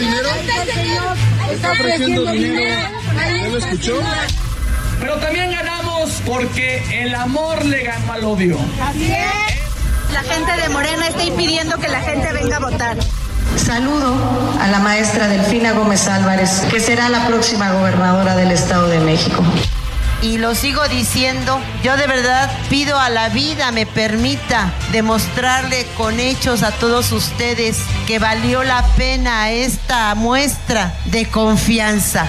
Dinero? ¿Está ofreciendo dinero? ¿Ya lo escuchó? Pero también ganamos porque el amor le ganó al odio. La gente de Morena está impidiendo que la gente venga a votar. Saludo a la maestra Delfina Gómez Álvarez, que será la próxima gobernadora del Estado de México. Y lo sigo diciendo, yo de verdad pido a la vida me permita demostrarle con hechos a todos ustedes que valió la pena esta muestra de confianza.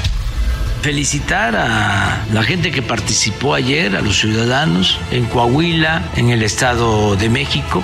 Felicitar a la gente que participó ayer, a los ciudadanos en Coahuila, en el Estado de México.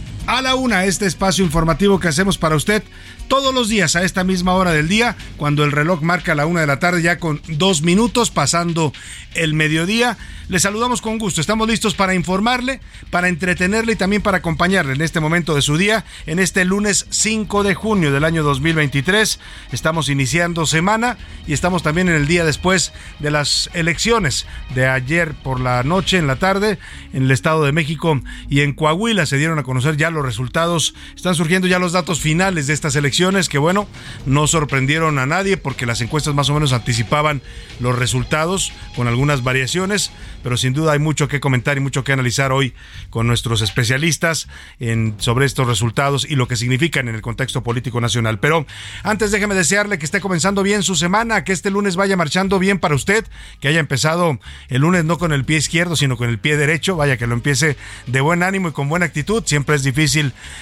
a la una este espacio informativo que hacemos para usted todos los días a esta misma hora del día, cuando el reloj marca la una de la tarde, ya con dos minutos pasando el mediodía. Le saludamos con gusto. Estamos listos para informarle, para entretenerle y también para acompañarle en este momento de su día, en este lunes 5 de junio del año 2023. Estamos iniciando semana y estamos también en el día después de las elecciones de ayer por la noche, en la tarde, en el Estado de México y en Coahuila. Se dieron a conocer ya los resultados. Están surgiendo ya los datos finales de estas elecciones que bueno, no sorprendieron a nadie porque las encuestas más o menos anticipaban los resultados con algunas variaciones, pero sin duda hay mucho que comentar y mucho que analizar hoy con nuestros especialistas en, sobre estos resultados y lo que significan en el contexto político nacional. Pero antes déjeme desearle que esté comenzando bien su semana, que este lunes vaya marchando bien para usted, que haya empezado el lunes no con el pie izquierdo, sino con el pie derecho, vaya que lo empiece de buen ánimo y con buena actitud. Siempre es difícil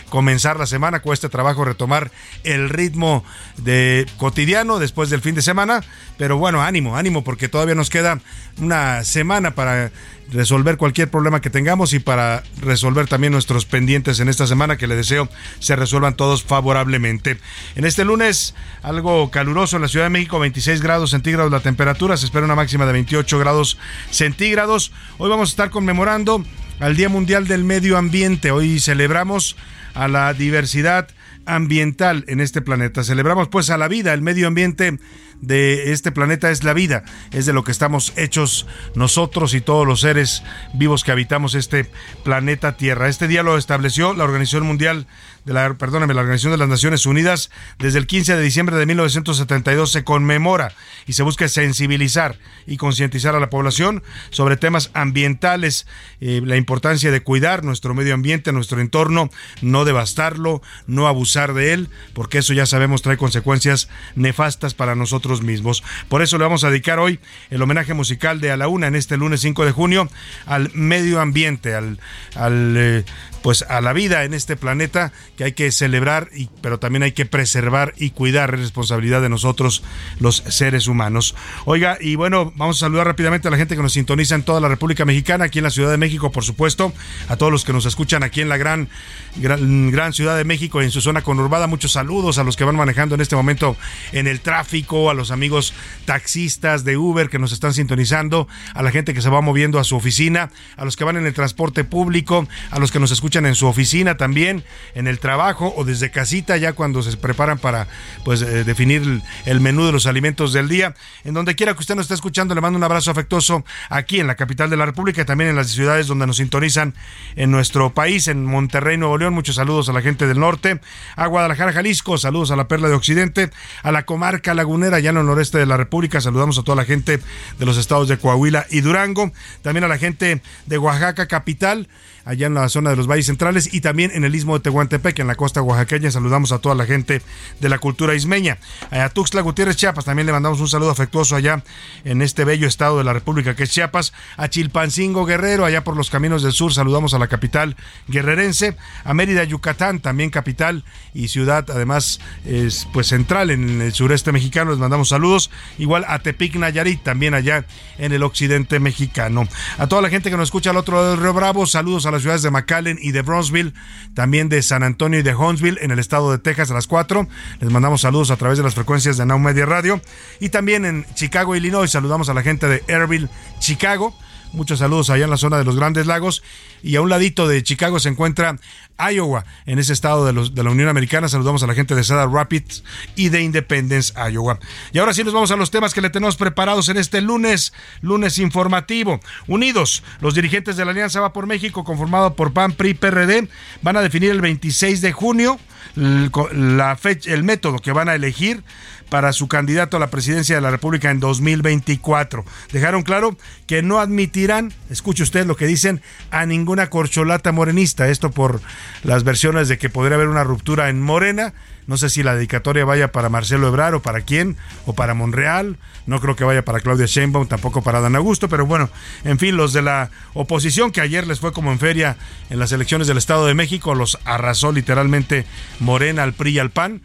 comenzar la semana, cuesta trabajo retomar el ritmo de cotidiano después del fin de semana, pero bueno, ánimo, ánimo porque todavía nos queda una semana para resolver cualquier problema que tengamos y para resolver también nuestros pendientes en esta semana que le deseo se resuelvan todos favorablemente. En este lunes algo caluroso en la Ciudad de México, 26 grados centígrados la temperatura, se espera una máxima de 28 grados centígrados. Hoy vamos a estar conmemorando al Día Mundial del Medio Ambiente. Hoy celebramos a la diversidad ambiental en este planeta. Celebramos pues a la vida, el medio ambiente de este planeta es la vida, es de lo que estamos hechos nosotros y todos los seres vivos que habitamos este planeta Tierra. Este día lo estableció la Organización Mundial de la, perdóname, la Organización de las Naciones Unidas desde el 15 de diciembre de 1972 se conmemora y se busca sensibilizar y concientizar a la población sobre temas ambientales, eh, la importancia de cuidar nuestro medio ambiente, nuestro entorno, no devastarlo, no abusar de él, porque eso ya sabemos trae consecuencias nefastas para nosotros mismos. Por eso le vamos a dedicar hoy el homenaje musical de A la Una en este lunes 5 de junio al medio ambiente, al, al eh, pues a la vida en este planeta que hay que celebrar, y, pero también hay que preservar y cuidar, es responsabilidad de nosotros los seres humanos. Oiga, y bueno, vamos a saludar rápidamente a la gente que nos sintoniza en toda la República Mexicana, aquí en la Ciudad de México, por supuesto, a todos los que nos escuchan aquí en la gran gran, Ciudad de México, en su zona conurbada. Muchos saludos a los que van manejando en este momento en el tráfico, a los amigos taxistas de Uber que nos están sintonizando, a la gente que se va moviendo a su oficina, a los que van en el transporte público, a los que nos escuchan en su oficina también, en el trabajo o desde casita ya cuando se preparan para pues eh, definir el menú de los alimentos del día. En donde quiera que usted nos esté escuchando, le mando un abrazo afectuoso aquí en la capital de la República y también en las ciudades donde nos sintonizan en nuestro país, en Monterrey, Nuevo León. Muchos saludos a la gente del norte, a Guadalajara, Jalisco, saludos a la Perla de Occidente, a la comarca lagunera, ya en el noreste de la República. Saludamos a toda la gente de los estados de Coahuila y Durango, también a la gente de Oaxaca capital allá en la zona de los valles centrales y también en el istmo de Tehuantepec, en la costa oaxaqueña. Saludamos a toda la gente de la cultura ismeña. A Tuxtla Gutiérrez, Chiapas, también le mandamos un saludo afectuoso allá en este bello estado de la República que es Chiapas. A Chilpancingo Guerrero, allá por los caminos del sur, saludamos a la capital guerrerense. A Mérida, Yucatán, también capital y ciudad, además, es pues central en el sureste mexicano. Les mandamos saludos. Igual a Tepic Nayarit, también allá en el occidente mexicano. A toda la gente que nos escucha al otro lado del Río Bravo, saludos a ciudades de McAllen y de Bronzeville, también de San Antonio y de Huntsville en el estado de Texas a las 4. Les mandamos saludos a través de las frecuencias de Now Media Radio. Y también en Chicago, Illinois, saludamos a la gente de Airville, Chicago. Muchos saludos allá en la zona de los Grandes Lagos. Y a un ladito de Chicago se encuentra Iowa, en ese estado de, los, de la Unión Americana. Saludamos a la gente de Cedar Rapids y de Independence, Iowa. Y ahora sí nos vamos a los temas que le tenemos preparados en este lunes, lunes informativo. Unidos, los dirigentes de la Alianza Va por México, conformado por PAN, PRI, PRD, van a definir el 26 de junio la fecha, el método que van a elegir para su candidato a la presidencia de la República en 2024. Dejaron claro que no admitirán, escuche usted lo que dicen, a ninguna corcholata morenista. Esto por las versiones de que podría haber una ruptura en Morena. No sé si la dedicatoria vaya para Marcelo Ebrar o para quién, o para Monreal. No creo que vaya para Claudia Sheinbaum, tampoco para Dan Augusto, pero bueno, en fin, los de la oposición que ayer les fue como en feria en las elecciones del Estado de México, los arrasó literalmente Morena al PRI y al PAN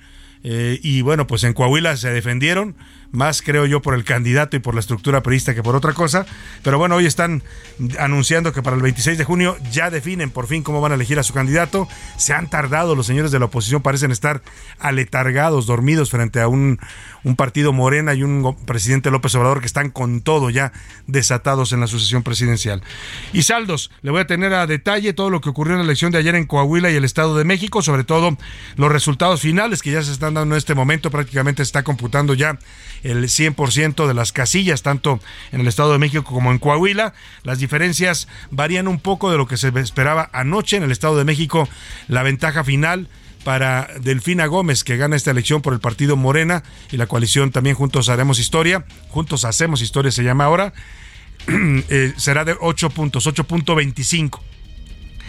eh, y bueno, pues en Coahuila se defendieron, más creo yo por el candidato y por la estructura perista que por otra cosa. Pero bueno, hoy están anunciando que para el 26 de junio ya definen por fin cómo van a elegir a su candidato. Se han tardado, los señores de la oposición parecen estar aletargados, dormidos frente a un, un partido Morena y un presidente López Obrador que están con todo ya desatados en la sucesión presidencial. Y saldos, le voy a tener a detalle todo lo que ocurrió en la elección de ayer en Coahuila y el Estado de México, sobre todo los resultados finales que ya se están dando en este momento, prácticamente se está computando ya el 100% de las casillas, tanto en el Estado de México como en Coahuila. Las diferencias varían un poco de lo que se esperaba anoche en el Estado de México. La ventaja final para Delfina Gómez, que gana esta elección por el partido Morena y la coalición también Juntos Haremos Historia, Juntos Hacemos Historia se llama ahora, eh, será de 8 puntos, 8.25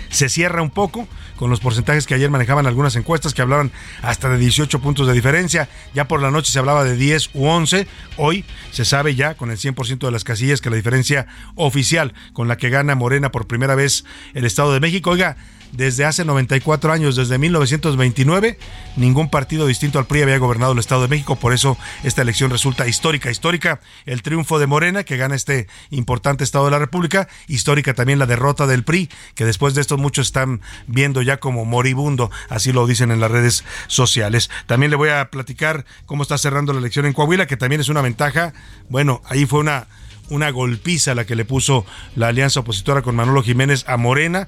se cierra un poco con los porcentajes que ayer manejaban algunas encuestas que hablaban hasta de 18 puntos de diferencia. Ya por la noche se hablaba de 10 u 11. Hoy se sabe ya con el 100% de las casillas que la diferencia oficial con la que gana Morena por primera vez el Estado de México, oiga, desde hace 94 años, desde 1929, ningún partido distinto al PRI había gobernado el Estado de México, por eso esta elección resulta histórica. Histórica el triunfo de Morena, que gana este importante Estado de la República, histórica también la derrota del PRI, que después de esto muchos están viendo ya como moribundo, así lo dicen en las redes sociales. También le voy a platicar cómo está cerrando la elección en Coahuila, que también es una ventaja. Bueno, ahí fue una una golpiza la que le puso la alianza opositora con Manolo Jiménez a Morena.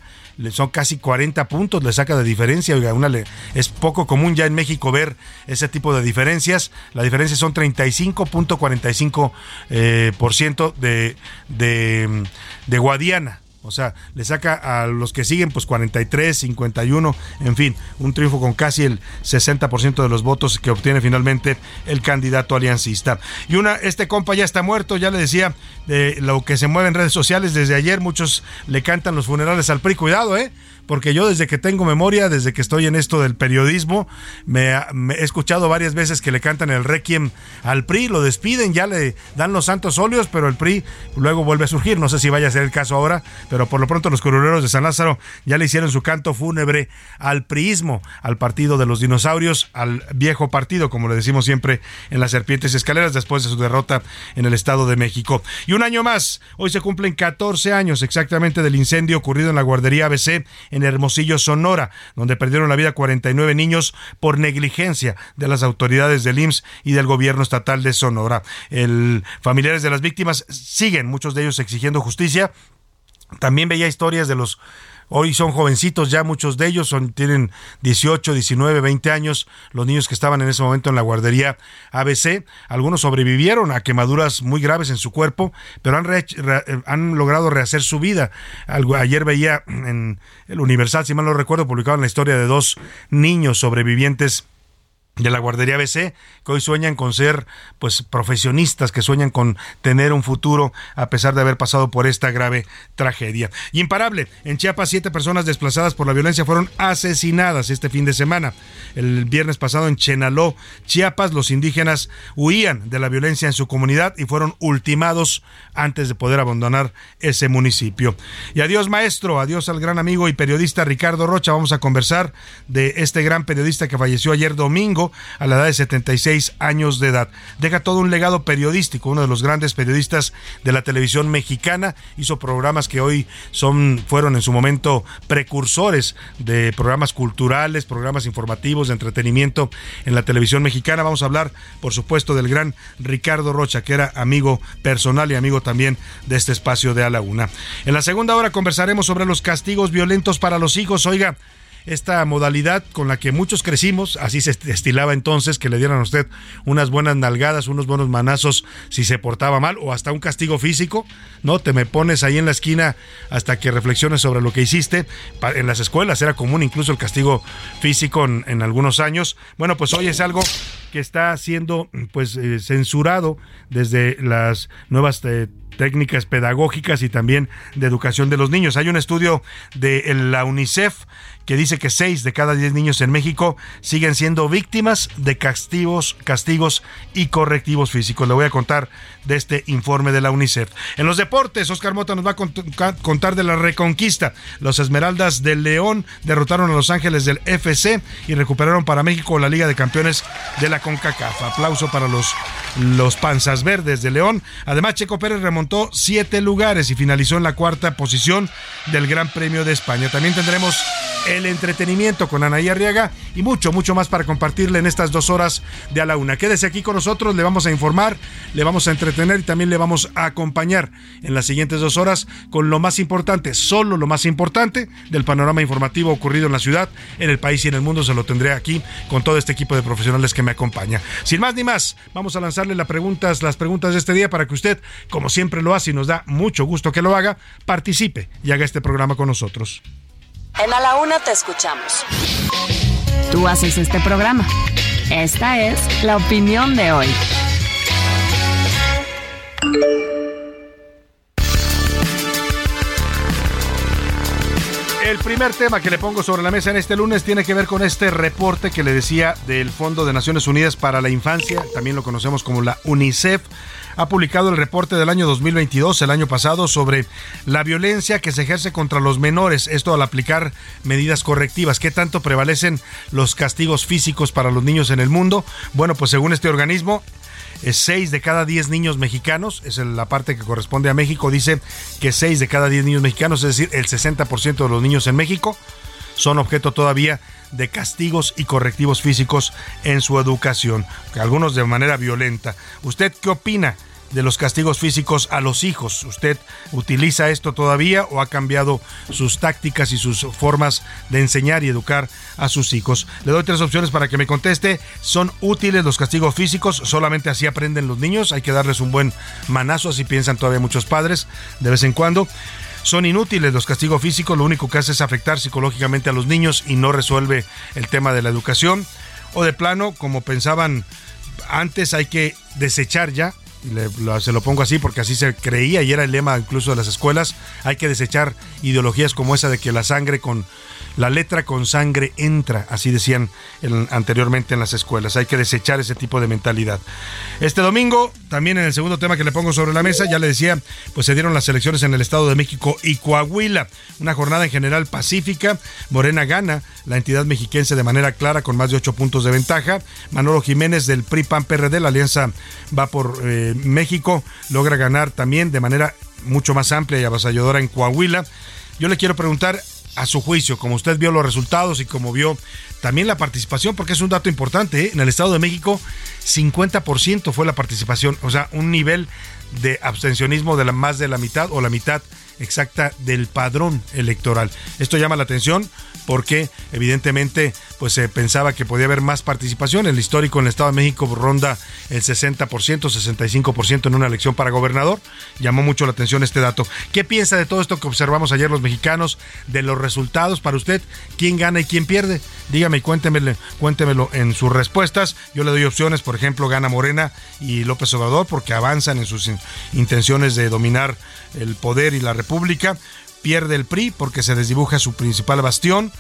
Son casi 40 puntos, le saca de diferencia. Oiga, una le, es poco común ya en México ver ese tipo de diferencias. La diferencia son 35.45% eh, por ciento de, de, de Guadiana. O sea, le saca a los que siguen pues 43, 51, en fin, un triunfo con casi el 60% de los votos que obtiene finalmente el candidato aliancista. Y una, este compa ya está muerto, ya le decía, de lo que se mueve en redes sociales desde ayer, muchos le cantan los funerales al PRI, cuidado, ¿eh? Porque yo desde que tengo memoria, desde que estoy en esto del periodismo, me, he escuchado varias veces que le cantan el requiem al PRI, lo despiden, ya le dan los santos óleos, pero el PRI luego vuelve a surgir. No sé si vaya a ser el caso ahora, pero por lo pronto los curuleros de San Lázaro ya le hicieron su canto fúnebre al priismo, al partido de los dinosaurios, al viejo partido, como le decimos siempre en las serpientes escaleras, después de su derrota en el Estado de México. Y un año más, hoy se cumplen 14 años exactamente del incendio ocurrido en la guardería ABC Hermosillo, Sonora, donde perdieron la vida 49 niños por negligencia de las autoridades del IMSS y del gobierno estatal de Sonora. El familiares de las víctimas siguen, muchos de ellos exigiendo justicia. También veía historias de los Hoy son jovencitos ya, muchos de ellos son, tienen 18, 19, 20 años, los niños que estaban en ese momento en la guardería ABC. Algunos sobrevivieron a quemaduras muy graves en su cuerpo, pero han, han logrado rehacer su vida. ayer veía en el Universal, si mal no recuerdo, publicaban la historia de dos niños sobrevivientes de la guardería BC, que hoy sueñan con ser pues profesionistas, que sueñan con tener un futuro a pesar de haber pasado por esta grave tragedia. Y imparable, en Chiapas siete personas desplazadas por la violencia fueron asesinadas este fin de semana. El viernes pasado en Chenaló, Chiapas, los indígenas huían de la violencia en su comunidad y fueron ultimados antes de poder abandonar ese municipio. Y adiós maestro, adiós al gran amigo y periodista Ricardo Rocha. Vamos a conversar de este gran periodista que falleció ayer domingo a la edad de 76 años de edad. Deja todo un legado periodístico, uno de los grandes periodistas de la televisión mexicana, hizo programas que hoy son fueron en su momento precursores de programas culturales, programas informativos de entretenimiento en la televisión mexicana. Vamos a hablar, por supuesto, del gran Ricardo Rocha, que era amigo personal y amigo también de este espacio de A la Una. En la segunda hora conversaremos sobre los castigos violentos para los hijos. Oiga, esta modalidad con la que muchos crecimos, así se estilaba entonces, que le dieran a usted unas buenas nalgadas, unos buenos manazos si se portaba mal o hasta un castigo físico, ¿no? Te me pones ahí en la esquina hasta que reflexiones sobre lo que hiciste. En las escuelas era común incluso el castigo físico en, algunos años. Bueno, pues hoy es algo que está siendo pues eh, censurado desde las nuevas eh, técnicas pedagógicas y también de educación de los niños. Hay un estudio de la UNICEF que dice que 6 de cada 10 niños en México siguen siendo víctimas de castigos, castigos y correctivos físicos. Le voy a contar de este informe de la UNICEF. En los deportes, Oscar Mota nos va a contar de la reconquista. Los Esmeraldas del León derrotaron a Los Ángeles del FC y recuperaron para México la Liga de Campeones de la CONCACAF. Aplauso para los, los Panzas Verdes de León. Además, Checo Pérez remontó siete lugares y finalizó en la cuarta posición del Gran Premio de España. También tendremos el entretenimiento con Anaí Arriaga y mucho, mucho más para compartirle en estas dos horas de a la una. Quédese aquí con nosotros, le vamos a informar, le vamos a entretener y también le vamos a acompañar en las siguientes dos horas con lo más importante, solo lo más importante del panorama informativo ocurrido en la ciudad, en el país y en el mundo. Se lo tendré aquí con todo este equipo de profesionales que me acompaña. Sin más ni más, vamos a lanzarle las preguntas, las preguntas de este día para que usted, como siempre lo hace y nos da mucho gusto que lo haga, participe y haga este programa con nosotros. En A la Una te escuchamos. Tú haces este programa. Esta es la opinión de hoy. El primer tema que le pongo sobre la mesa en este lunes tiene que ver con este reporte que le decía del Fondo de Naciones Unidas para la Infancia, también lo conocemos como la UNICEF, ha publicado el reporte del año 2022, el año pasado, sobre la violencia que se ejerce contra los menores, esto al aplicar medidas correctivas. ¿Qué tanto prevalecen los castigos físicos para los niños en el mundo? Bueno, pues según este organismo, 6 de cada 10 niños mexicanos, es la parte que corresponde a México, dice que 6 de cada 10 niños mexicanos, es decir, el 60% de los niños en México, son objeto todavía de castigos y correctivos físicos en su educación, algunos de manera violenta. ¿Usted qué opina? De los castigos físicos a los hijos. ¿Usted utiliza esto todavía o ha cambiado sus tácticas y sus formas de enseñar y educar a sus hijos? Le doy tres opciones para que me conteste. ¿Son útiles los castigos físicos? Solamente así aprenden los niños. Hay que darles un buen manazo, así piensan todavía muchos padres de vez en cuando. Son inútiles los castigos físicos, lo único que hace es afectar psicológicamente a los niños y no resuelve el tema de la educación. O de plano, como pensaban antes, hay que desechar ya se lo pongo así porque así se creía y era el lema incluso de las escuelas, hay que desechar ideologías como esa de que la sangre con la letra con sangre entra, así decían anteriormente en las escuelas. Hay que desechar ese tipo de mentalidad. Este domingo, también en el segundo tema que le pongo sobre la mesa, ya le decía, pues se dieron las elecciones en el Estado de México y Coahuila. Una jornada en general pacífica. Morena gana la entidad mexiquense de manera clara con más de ocho puntos de ventaja. Manolo Jiménez del PRI PAN PRD, la alianza va por eh, México, logra ganar también de manera mucho más amplia y avasalladora en Coahuila. Yo le quiero preguntar a su juicio, como usted vio los resultados y como vio también la participación, porque es un dato importante, ¿eh? en el Estado de México 50% fue la participación, o sea, un nivel de abstencionismo de la más de la mitad o la mitad exacta del padrón electoral. Esto llama la atención porque evidentemente pues se pensaba que podía haber más participación. El histórico en el Estado de México ronda el 60%, 65% en una elección para gobernador. Llamó mucho la atención este dato. ¿Qué piensa de todo esto que observamos ayer los mexicanos, de los resultados para usted? ¿Quién gana y quién pierde? Dígame y cuéntemelo, cuéntemelo en sus respuestas. Yo le doy opciones, por ejemplo, gana Morena y López Obrador porque avanzan en sus intenciones de dominar el poder y la república, pierde el PRI porque se desdibuja su principal bastión,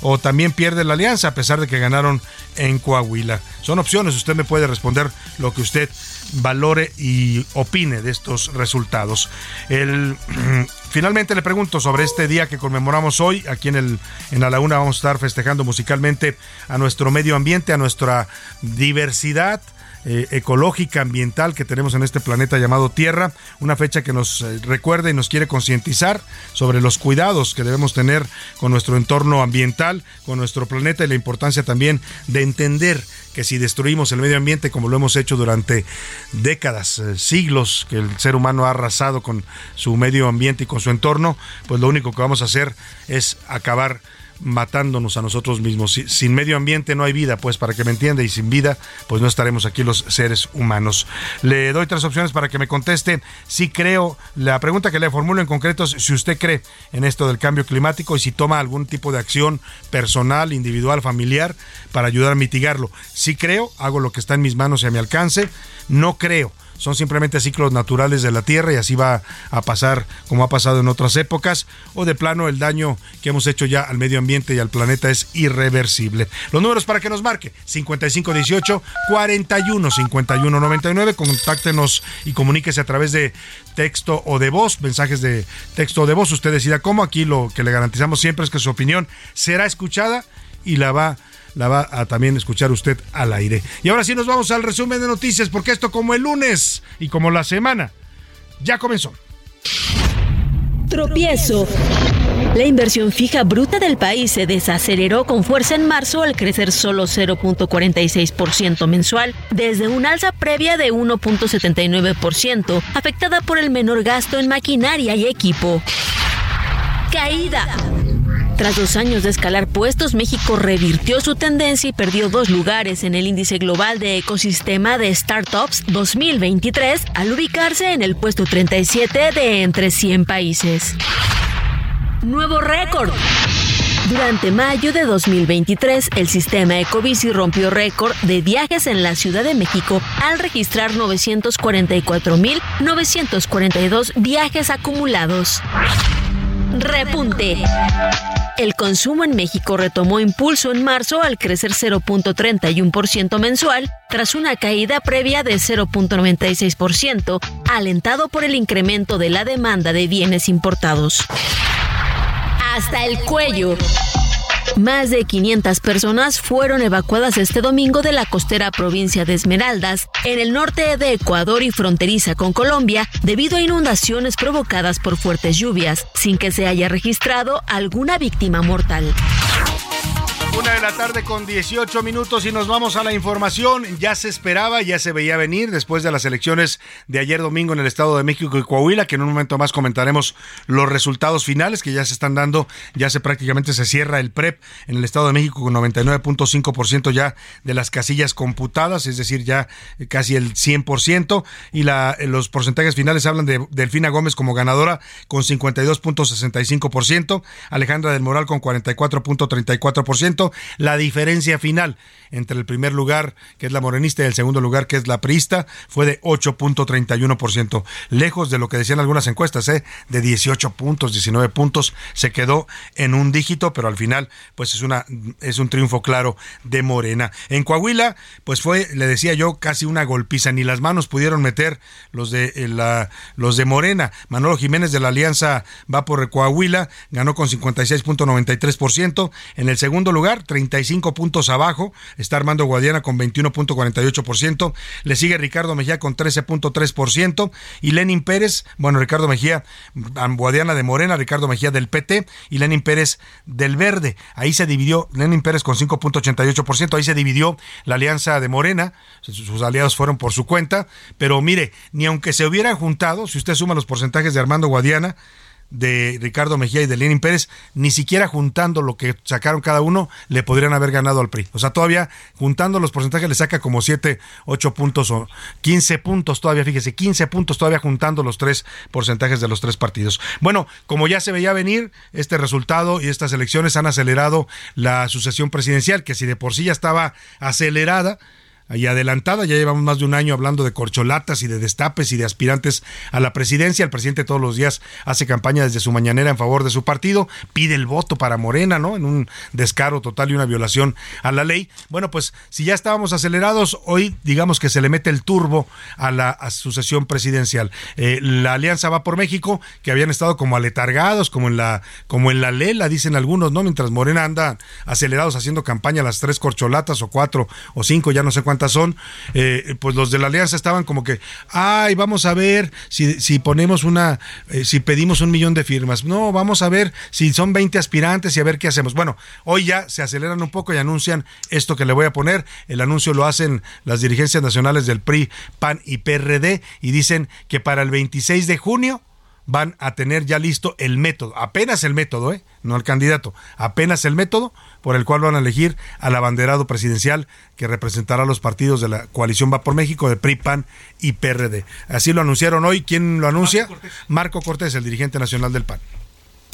o también pierde la alianza a pesar de que ganaron en Coahuila. Son opciones, usted me puede responder lo que usted valore y opine de estos resultados. El, finalmente le pregunto sobre este día que conmemoramos hoy, aquí en, el, en la laguna vamos a estar festejando musicalmente a nuestro medio ambiente, a nuestra diversidad, eh, ecológica, ambiental que tenemos en este planeta llamado Tierra, una fecha que nos eh, recuerda y nos quiere concientizar sobre los cuidados que debemos tener con nuestro entorno ambiental, con nuestro planeta y la importancia también de entender que si destruimos el medio ambiente como lo hemos hecho durante décadas, eh, siglos, que el ser humano ha arrasado con su medio ambiente y con su entorno, pues lo único que vamos a hacer es acabar matándonos a nosotros mismos. Sin medio ambiente no hay vida, pues para que me entienda, y sin vida, pues no estaremos aquí los seres humanos. Le doy tres opciones para que me conteste. Si creo, la pregunta que le formulo en concreto es si usted cree en esto del cambio climático y si toma algún tipo de acción personal, individual, familiar para ayudar a mitigarlo. Si creo, hago lo que está en mis manos y a mi alcance. No creo son simplemente ciclos naturales de la Tierra y así va a pasar como ha pasado en otras épocas, o de plano el daño que hemos hecho ya al medio ambiente y al planeta es irreversible. Los números para que nos marque, 5518 41 51 99, contáctenos y comuníquese a través de texto o de voz, mensajes de texto o de voz, usted decida cómo, aquí lo que le garantizamos siempre es que su opinión será escuchada y la va a la va a también escuchar usted al aire. Y ahora sí nos vamos al resumen de noticias, porque esto como el lunes y como la semana ya comenzó. Tropiezo. La inversión fija bruta del país se desaceleró con fuerza en marzo al crecer solo 0.46% mensual, desde un alza previa de 1.79%, afectada por el menor gasto en maquinaria y equipo. Caída. Tras dos años de escalar puestos, México revirtió su tendencia y perdió dos lugares en el índice global de ecosistema de startups 2023 al ubicarse en el puesto 37 de entre 100 países. Nuevo récord. Durante mayo de 2023, el sistema Ecobici rompió récord de viajes en la Ciudad de México al registrar 944.942 viajes acumulados. Repunte. El consumo en México retomó impulso en marzo al crecer 0.31% mensual tras una caída previa de 0.96%, alentado por el incremento de la demanda de bienes importados. Hasta el cuello. Más de 500 personas fueron evacuadas este domingo de la costera provincia de Esmeraldas, en el norte de Ecuador y fronteriza con Colombia, debido a inundaciones provocadas por fuertes lluvias, sin que se haya registrado alguna víctima mortal. Una de la tarde con 18 minutos y nos vamos a la información. Ya se esperaba, ya se veía venir después de las elecciones de ayer domingo en el Estado de México y Coahuila, que en un momento más comentaremos los resultados finales que ya se están dando. Ya se prácticamente se cierra el PREP en el Estado de México con 99.5% ya de las casillas computadas, es decir, ya casi el 100%. Y la, los porcentajes finales hablan de Delfina Gómez como ganadora con 52.65%, Alejandra del Moral con 44.34%. La diferencia final entre el primer lugar, que es la morenista, y el segundo lugar, que es la priista, fue de 8.31%. Lejos de lo que decían algunas encuestas, ¿eh? de 18 puntos, 19 puntos, se quedó en un dígito, pero al final, pues es, una, es un triunfo claro de Morena. En Coahuila, pues fue, le decía yo, casi una golpiza, ni las manos pudieron meter los de, eh, la, los de Morena. Manolo Jiménez de la Alianza va por Coahuila, ganó con 56.93%. En el segundo lugar, lugar, 35 puntos abajo. Está Armando Guadiana con 21.48%. Le sigue Ricardo Mejía con 13.3%. Y Lenin Pérez, bueno, Ricardo Mejía, Guadiana de Morena, Ricardo Mejía del PT y Lenin Pérez del Verde. Ahí se dividió, Lenin Pérez con 5.88%. Ahí se dividió la alianza de Morena. Sus aliados fueron por su cuenta. Pero mire, ni aunque se hubieran juntado, si usted suma los porcentajes de Armando Guadiana, de Ricardo Mejía y de Lenin Pérez, ni siquiera juntando lo que sacaron cada uno, le podrían haber ganado al PRI. O sea, todavía juntando los porcentajes le saca como 7, 8 puntos o 15 puntos todavía, fíjese, 15 puntos todavía juntando los tres porcentajes de los tres partidos. Bueno, como ya se veía venir, este resultado y estas elecciones han acelerado la sucesión presidencial, que si de por sí ya estaba acelerada, y adelantada. Ya llevamos más de un año hablando de corcholatas y de destapes y de aspirantes a la presidencia. El presidente todos los días hace campaña desde su mañanera en favor de su partido, pide el voto para Morena, ¿no? En un descaro total y una violación a la ley. Bueno, pues si ya estábamos acelerados, hoy digamos que se le mete el turbo a la sucesión presidencial. Eh, la Alianza va por México, que habían estado como aletargados, como en la, como en la lela, dicen algunos, ¿no? Mientras Morena anda acelerados haciendo campaña las tres corcholatas o cuatro o cinco, ya no sé son, eh, pues los de la alianza estaban como que, ay, vamos a ver si, si ponemos una, eh, si pedimos un millón de firmas. No, vamos a ver si son 20 aspirantes y a ver qué hacemos. Bueno, hoy ya se aceleran un poco y anuncian esto que le voy a poner. El anuncio lo hacen las dirigencias nacionales del PRI, PAN y PRD y dicen que para el 26 de junio van a tener ya listo el método, apenas el método, ¿eh? no el candidato, apenas el método por el cual van a elegir al abanderado presidencial que representará a los partidos de la coalición Va por México, de PRI, PAN y PRD. Así lo anunciaron hoy. ¿Quién lo anuncia? Marco Cortés, el dirigente nacional del PAN.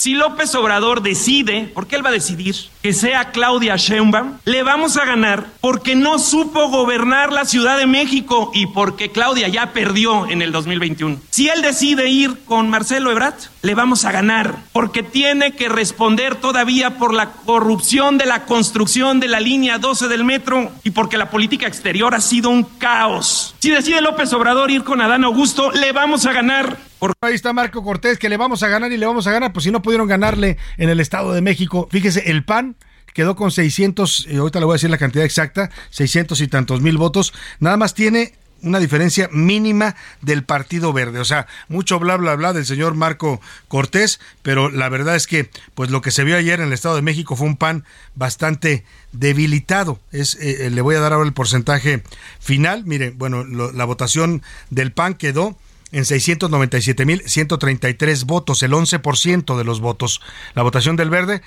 Si López Obrador decide, porque él va a decidir, que sea Claudia Sheinbaum, le vamos a ganar porque no supo gobernar la Ciudad de México y porque Claudia ya perdió en el 2021. Si él decide ir con Marcelo Ebrard, le vamos a ganar porque tiene que responder todavía por la corrupción de la construcción de la línea 12 del metro y porque la política exterior ha sido un caos. Si decide López Obrador ir con Adán Augusto, le vamos a ganar Ahí está Marco Cortés, que le vamos a ganar y le vamos a ganar, pues si no pudieron ganarle en el Estado de México. Fíjese, el PAN quedó con 600, eh, ahorita le voy a decir la cantidad exacta, 600 y tantos mil votos. Nada más tiene una diferencia mínima del Partido Verde. O sea, mucho bla bla bla del señor Marco Cortés, pero la verdad es que pues lo que se vio ayer en el Estado de México fue un PAN bastante debilitado. Es, eh, eh, le voy a dar ahora el porcentaje final. Mire, bueno, la votación del PAN quedó en 697.133 votos, el 11% de los votos. La votación del verde,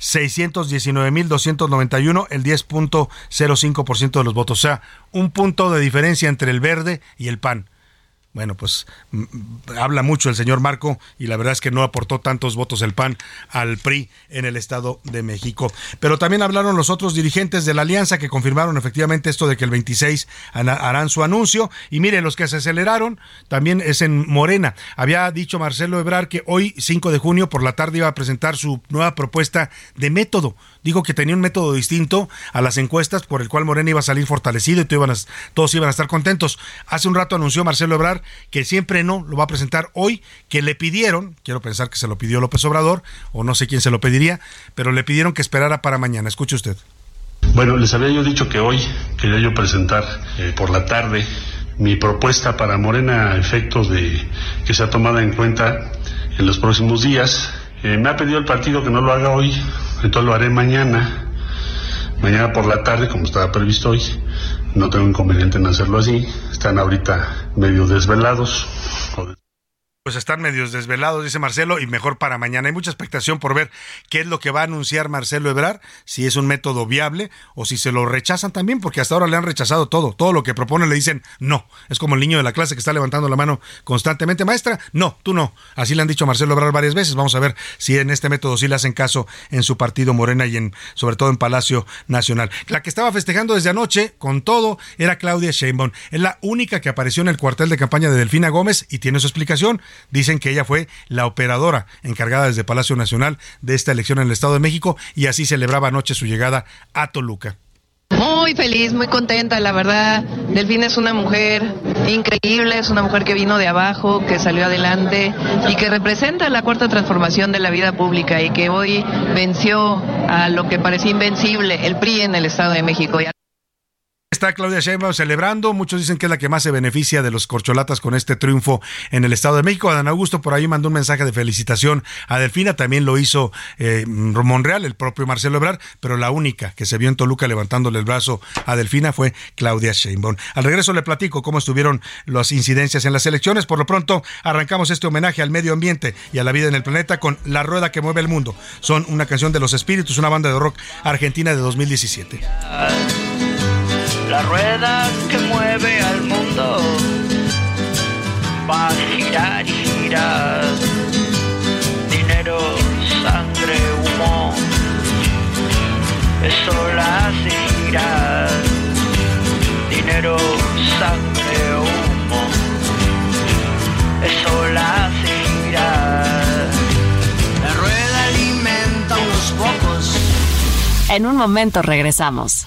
619.291, el 10.05% de los votos. O sea, un punto de diferencia entre el verde y el PAN. Bueno, pues habla mucho el señor Marco y la verdad es que no aportó tantos votos el PAN al PRI en el Estado de México. Pero también hablaron los otros dirigentes de la alianza que confirmaron efectivamente esto de que el 26 harán su anuncio. Y miren, los que se aceleraron también es en Morena. Había dicho Marcelo Ebrar que hoy, 5 de junio, por la tarde iba a presentar su nueva propuesta de método dijo que tenía un método distinto a las encuestas por el cual Morena iba a salir fortalecido y todos iban a estar contentos. Hace un rato anunció Marcelo Que siempre no lo va a presentar hoy, que le pidieron, quiero pensar que se lo pidió López Obrador, o no sé quién se lo pediría, pero le pidieron que esperara para mañana. Escuche usted. Bueno, les había yo dicho que hoy quería yo presentar eh, por la tarde mi propuesta para Morena a efectos de que sea tomada en cuenta en los próximos días. Eh, me ha pedido el partido que no lo haga hoy, entonces lo haré mañana. Mañana por la tarde, como estaba previsto hoy. No tengo inconveniente en hacerlo así. Están ahorita medio desvelados pues están medios desvelados, dice Marcelo, y mejor para mañana. Hay mucha expectación por ver qué es lo que va a anunciar Marcelo Ebrar, si es un método viable o si se lo rechazan también, porque hasta ahora le han rechazado todo. Todo lo que propone le dicen no. Es como el niño de la clase que está levantando la mano constantemente. Maestra, no, tú no. Así le han dicho a Marcelo Ebrar varias veces. Vamos a ver si en este método sí le hacen caso en su partido Morena y en, sobre todo en Palacio Nacional. La que estaba festejando desde anoche con todo era Claudia Sheinbaum. Es la única que apareció en el cuartel de campaña de Delfina Gómez y tiene su explicación Dicen que ella fue la operadora encargada desde Palacio Nacional de esta elección en el Estado de México y así celebraba anoche su llegada a Toluca. Muy feliz, muy contenta, la verdad. Delfín es una mujer increíble, es una mujer que vino de abajo, que salió adelante y que representa la cuarta transformación de la vida pública y que hoy venció a lo que parecía invencible, el PRI en el Estado de México. Está Claudia Sheinbaum celebrando, muchos dicen que es la que más se beneficia de los corcholatas con este triunfo en el Estado de México. Adán Augusto por ahí mandó un mensaje de felicitación a Delfina, también lo hizo eh, Monreal, el propio Marcelo Ebrard, pero la única que se vio en Toluca levantándole el brazo a Delfina fue Claudia Sheinbaum. Al regreso le platico cómo estuvieron las incidencias en las elecciones. Por lo pronto, arrancamos este homenaje al medio ambiente y a la vida en el planeta con La Rueda que mueve el mundo. Son una canción de Los Espíritus, una banda de rock argentina de 2017 la rueda que mueve al mundo va a girar y girar. Dinero, sangre, humo, eso la hace girar. Dinero, sangre, humo, eso la hace girar. La rueda alimenta a unos pocos. En un momento regresamos.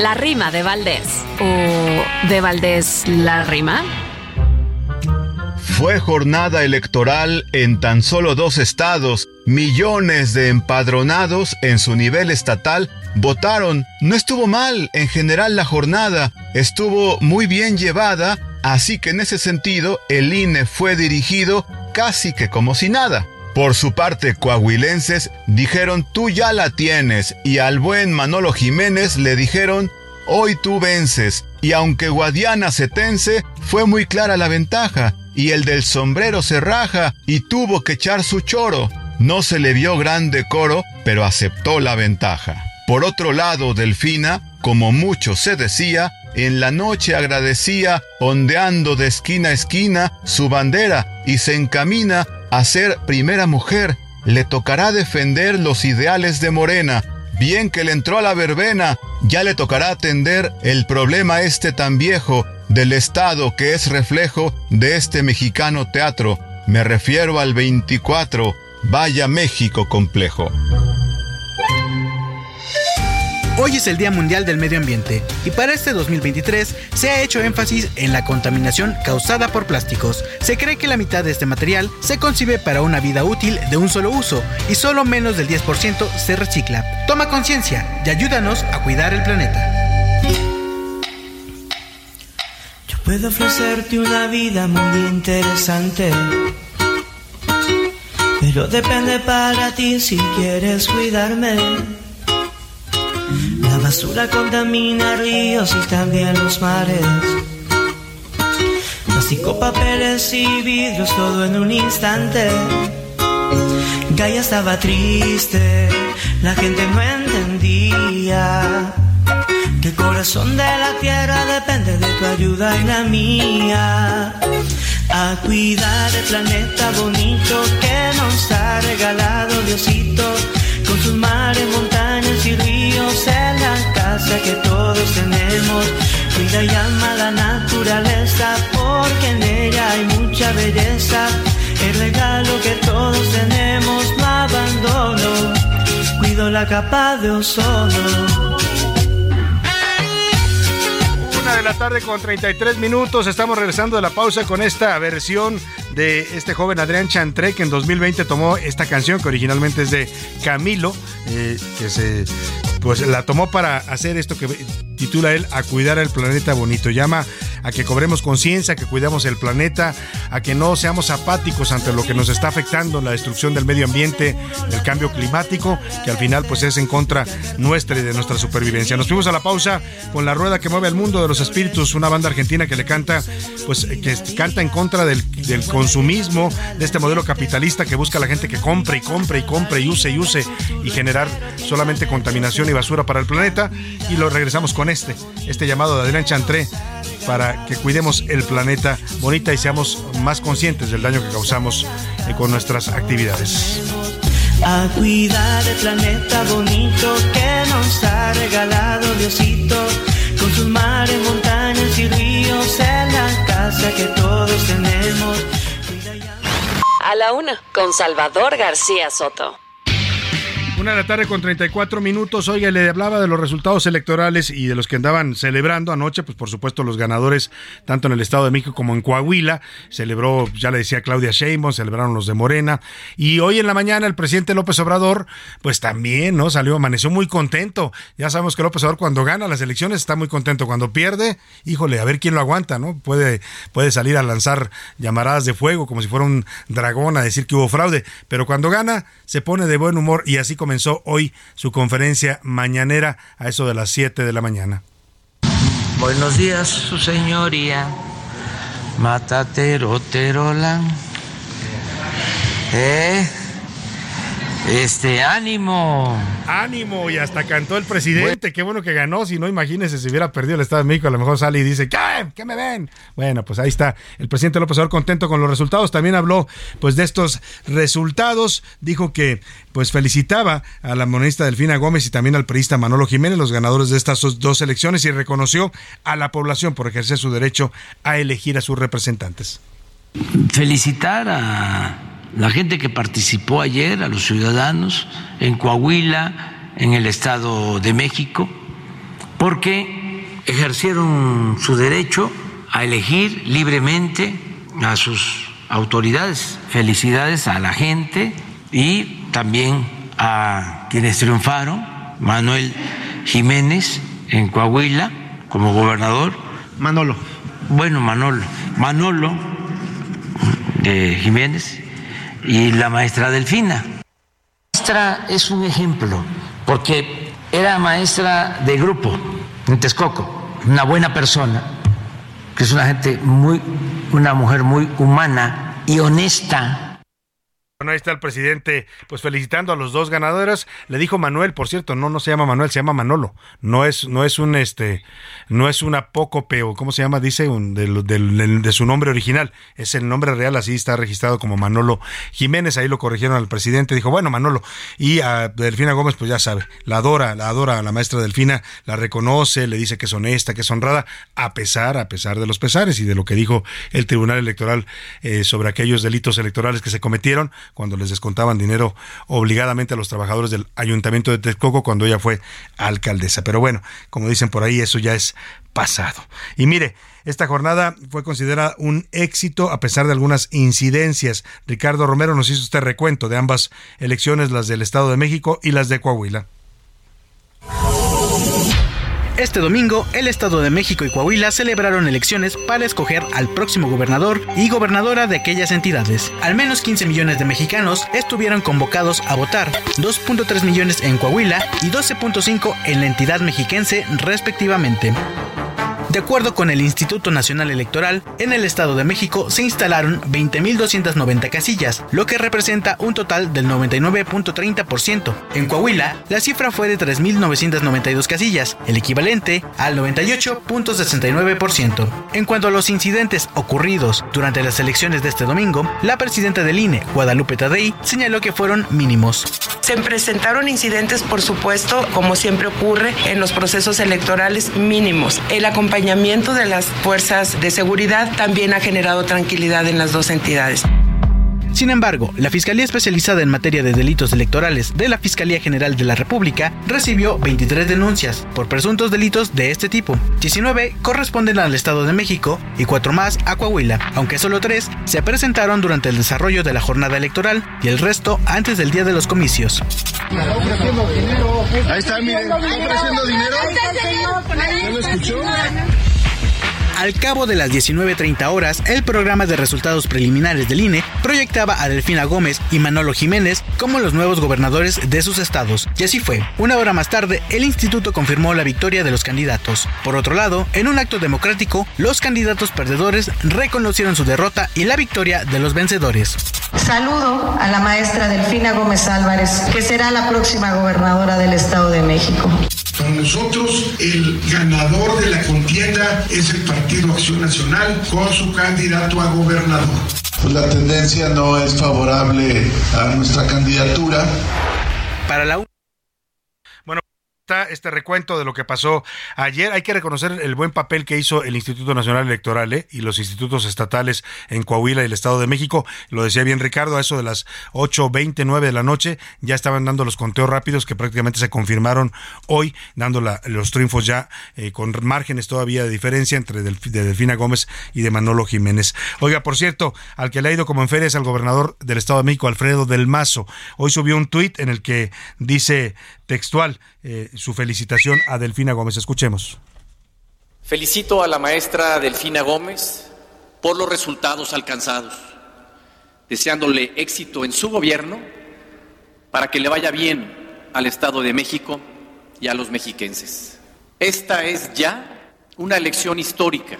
La rima de Valdés. ¿O de Valdés la rima? Fue jornada electoral en tan solo dos estados. Millones de empadronados en su nivel estatal votaron. No estuvo mal en general la jornada, estuvo muy bien llevada, así que en ese sentido el INE fue dirigido casi que como si nada. Por su parte, coahuilenses dijeron tú ya la tienes y al buen Manolo Jiménez le dijeron hoy tú vences. Y aunque Guadiana se tense, fue muy clara la ventaja y el del sombrero se raja y tuvo que echar su choro. No se le vio gran decoro, pero aceptó la ventaja. Por otro lado, Delfina, como mucho se decía, en la noche agradecía, ondeando de esquina a esquina, su bandera y se encamina a ser primera mujer. Le tocará defender los ideales de Morena. Bien que le entró a la verbena, ya le tocará atender el problema este tan viejo del Estado que es reflejo de este mexicano teatro. Me refiero al 24. Vaya México complejo. Hoy es el Día Mundial del Medio Ambiente y para este 2023 se ha hecho énfasis en la contaminación causada por plásticos. Se cree que la mitad de este material se concibe para una vida útil de un solo uso y solo menos del 10% se recicla. Toma conciencia y ayúdanos a cuidar el planeta. Yo puedo ofrecerte una vida muy interesante. Pero depende para ti si quieres cuidarme. La basura contamina ríos y también los mares. Plástico, papeles y vidrios, todo en un instante. Gaia estaba triste, la gente no entendía. Que el corazón de la tierra depende de tu ayuda y la mía. A cuidar el planeta bonito que nos ha regalado Diosito con sus mares, montañas y ríos en la casa que todos tenemos. Cuida y ama la naturaleza porque en ella hay mucha belleza. El regalo que todos tenemos no abandono. Cuido la capa de ozono de la tarde con 33 minutos. Estamos regresando de la pausa con esta versión de este joven Adrián Chantré que en 2020 tomó esta canción que originalmente es de Camilo, eh, que se pues la tomó para hacer esto que titula él A cuidar el planeta bonito. Llama a que cobremos conciencia, a que cuidemos el planeta, a que no seamos apáticos ante lo que nos está afectando, la destrucción del medio ambiente, del cambio climático, que al final pues es en contra nuestra y de nuestra supervivencia. Nos fuimos a la pausa con la rueda que mueve el mundo de los espíritus, una banda argentina que le canta, pues que canta en contra del, del consumismo, de este modelo capitalista que busca a la gente que compre y compre y compre y use y use y generar solamente contaminación y basura para el planeta. Y lo regresamos con este, este llamado de Adrián Chantré para que cuidemos el planeta bonita y seamos más conscientes del daño que causamos eh, con nuestras actividades. A cuidar el planeta bonito que nos ha regalado Diosito, con sus mares, montañas y ríos en la casa que todos tenemos. A la una, con Salvador García Soto. Una la tarde con 34 minutos. Oiga, le hablaba de los resultados electorales y de los que andaban celebrando anoche, pues por supuesto los ganadores, tanto en el Estado de México como en Coahuila. Celebró, ya le decía Claudia Sheinbaum, celebraron los de Morena. Y hoy en la mañana el presidente López Obrador, pues también, ¿no? Salió, amaneció muy contento. Ya sabemos que López Obrador cuando gana las elecciones está muy contento. Cuando pierde, híjole, a ver quién lo aguanta, ¿no? Puede, puede salir a lanzar llamaradas de fuego como si fuera un dragón a decir que hubo fraude. Pero cuando gana, se pone de buen humor y así comenzó hoy su conferencia mañanera a eso de las 7 de la mañana. Buenos días, su señoría. Matatero, terolan. ¿Eh? Este, ánimo. Ánimo, y hasta cantó el presidente. Qué bueno que ganó. Si no, imagínese si hubiera perdido el Estado de México, a lo mejor sale y dice, ¿qué? ¿Qué me ven? Bueno, pues ahí está. El presidente López Obrador contento con los resultados. También habló, pues, de estos resultados. Dijo que, pues, felicitaba a la monista Delfina Gómez y también al periodista Manolo Jiménez, los ganadores de estas dos elecciones, y reconoció a la población por ejercer su derecho a elegir a sus representantes. Felicitar a la gente que participó ayer, a los ciudadanos en Coahuila, en el Estado de México, porque ejercieron su derecho a elegir libremente a sus autoridades. Felicidades a la gente y también a quienes triunfaron, Manuel Jiménez en Coahuila como gobernador. Manolo. Bueno, Manolo. Manolo eh, Jiménez y la maestra Delfina. La maestra es un ejemplo, porque era maestra de grupo en Texcoco, una buena persona, que es una gente muy, una mujer muy humana y honesta. Bueno, ahí está el presidente, pues felicitando a los dos ganadores. Le dijo Manuel, por cierto, no, no se llama Manuel, se llama Manolo. No es, no es un este, no es un apócope o cómo se llama, dice, un, de, de, su nombre original. Es el nombre real, así está registrado como Manolo Jiménez. Ahí lo corrigieron al presidente. Dijo, bueno, Manolo. Y a Delfina Gómez, pues ya sabe, la adora, la adora a la maestra Delfina, la reconoce, le dice que es honesta, que es honrada, a pesar, a pesar de los pesares y de lo que dijo el Tribunal Electoral eh, sobre aquellos delitos electorales que se cometieron cuando les descontaban dinero obligadamente a los trabajadores del Ayuntamiento de Texcoco cuando ella fue alcaldesa. Pero bueno, como dicen por ahí, eso ya es pasado. Y mire, esta jornada fue considerada un éxito a pesar de algunas incidencias. Ricardo Romero nos hizo este recuento de ambas elecciones, las del Estado de México y las de Coahuila. Este domingo, el Estado de México y Coahuila celebraron elecciones para escoger al próximo gobernador y gobernadora de aquellas entidades. Al menos 15 millones de mexicanos estuvieron convocados a votar, 2.3 millones en Coahuila y 12.5 en la entidad mexiquense respectivamente. De acuerdo con el Instituto Nacional Electoral, en el Estado de México se instalaron 20.290 casillas, lo que representa un total del 99.30%. En Coahuila, la cifra fue de 3.992 casillas, el equivalente al 98.69%. En cuanto a los incidentes ocurridos durante las elecciones de este domingo, la presidenta del INE, Guadalupe Tadei, señaló que fueron mínimos. Se presentaron incidentes, por supuesto, como siempre ocurre en los procesos electorales mínimos. El acompañamiento de las fuerzas de seguridad también ha generado tranquilidad en las dos entidades. Sin embargo, la Fiscalía Especializada en Materia de Delitos Electorales de la Fiscalía General de la República recibió 23 denuncias por presuntos delitos de este tipo. 19 corresponden al Estado de México y 4 más a Coahuila, aunque solo 3 se presentaron durante el desarrollo de la jornada electoral y el resto antes del día de los comicios. Ahí está, miren, está ofreciendo dinero. ¿Ya lo escuchó? Al cabo de las 19.30 horas, el programa de resultados preliminares del INE proyectaba a Delfina Gómez y Manolo Jiménez como los nuevos gobernadores de sus estados. Y así fue. Una hora más tarde, el instituto confirmó la victoria de los candidatos. Por otro lado, en un acto democrático, los candidatos perdedores reconocieron su derrota y la victoria de los vencedores. Saludo a la maestra Delfina Gómez Álvarez, que será la próxima gobernadora del Estado de México. Para nosotros, el ganador de la contienda es el Partido Acción Nacional con su candidato a gobernador. Pues la tendencia no es favorable a nuestra candidatura. Para la este recuento de lo que pasó ayer. Hay que reconocer el buen papel que hizo el Instituto Nacional Electoral ¿eh? y los institutos estatales en Coahuila y el Estado de México. Lo decía bien Ricardo, a eso de las 8.20, 9 de la noche ya estaban dando los conteos rápidos que prácticamente se confirmaron hoy, dando los triunfos ya eh, con márgenes todavía de diferencia entre de Delfina Gómez y de Manolo Jiménez. Oiga, por cierto, al que le ha ido como en es al gobernador del Estado de México, Alfredo del Mazo. Hoy subió un tuit en el que dice textual eh, su felicitación a Delfina Gómez. Escuchemos. Felicito a la maestra Delfina Gómez por los resultados alcanzados, deseándole éxito en su gobierno para que le vaya bien al Estado de México y a los mexiquenses. Esta es ya una elección histórica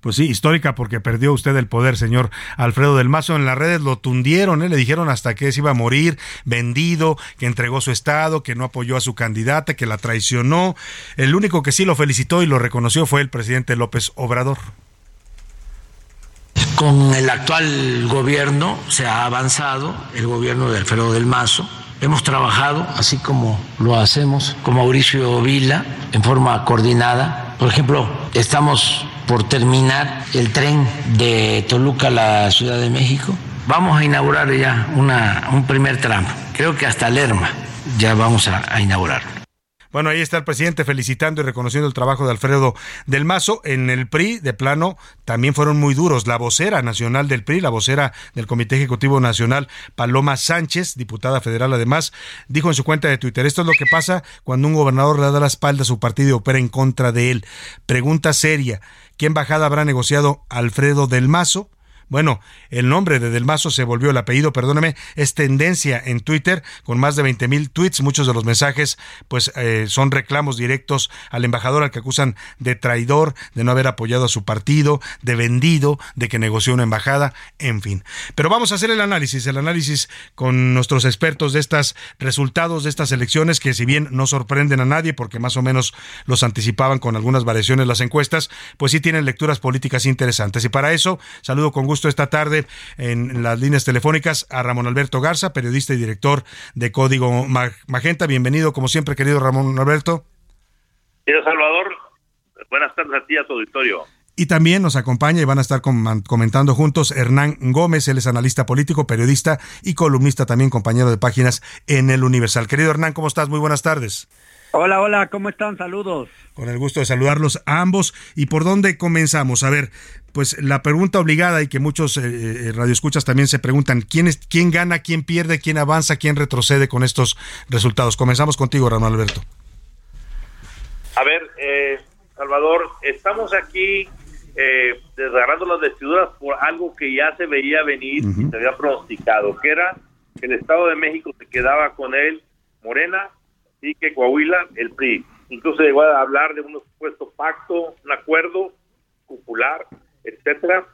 pues sí, histórica porque perdió usted el poder, señor Alfredo del Mazo. En las redes lo tundieron, ¿eh? le dijeron hasta que se iba a morir, vendido, que entregó su estado, que no apoyó a su candidata, que la traicionó. El único que sí lo felicitó y lo reconoció fue el presidente López Obrador. Con el actual gobierno se ha avanzado, el gobierno de Alfredo del Mazo. Hemos trabajado, así como lo hacemos con Mauricio Vila, en forma coordinada. Por ejemplo, estamos por terminar el tren de Toluca a la Ciudad de México. Vamos a inaugurar ya una, un primer tramo. Creo que hasta Lerma ya vamos a, a inaugurar. Bueno, ahí está el presidente felicitando y reconociendo el trabajo de Alfredo del Mazo. En el PRI, de plano, también fueron muy duros. La vocera nacional del PRI, la vocera del Comité Ejecutivo Nacional, Paloma Sánchez, diputada federal además, dijo en su cuenta de Twitter, esto es lo que pasa cuando un gobernador le da la espalda a su partido y opera en contra de él. Pregunta seria, ¿qué embajada habrá negociado Alfredo del Mazo? Bueno, el nombre de Del Mazo se volvió el apellido, perdóneme, es tendencia en Twitter con más de 20 mil tweets. Muchos de los mensajes, pues, eh, son reclamos directos al embajador al que acusan de traidor, de no haber apoyado a su partido, de vendido, de que negoció una embajada, en fin. Pero vamos a hacer el análisis, el análisis con nuestros expertos de estos resultados de estas elecciones que si bien no sorprenden a nadie porque más o menos los anticipaban con algunas variaciones las encuestas, pues sí tienen lecturas políticas interesantes. Y para eso saludo con gusto esta tarde en las líneas telefónicas a Ramón Alberto Garza, periodista y director de Código Magenta. Bienvenido, como siempre, querido Ramón Alberto. Querido Salvador, buenas tardes a ti a tu auditorio. Y también nos acompaña y van a estar comentando juntos Hernán Gómez, él es analista político, periodista y columnista también, compañero de páginas en el Universal. Querido Hernán, ¿cómo estás? Muy buenas tardes. Hola, hola, ¿cómo están? Saludos. Con el gusto de saludarlos a ambos. ¿Y por dónde comenzamos? A ver, pues la pregunta obligada y que muchos eh, eh, radioescuchas también se preguntan, ¿quién, es, ¿quién gana, quién pierde, quién avanza, quién retrocede con estos resultados? Comenzamos contigo, Ramón Alberto. A ver, eh, Salvador, estamos aquí eh, desgarrando las vestiduras por algo que ya se veía venir y se había pronosticado, que era que el Estado de México se quedaba con él, Morena, y que Coahuila, el PRI. Incluso llegó a hablar de un supuesto pacto, un acuerdo popular etcétera.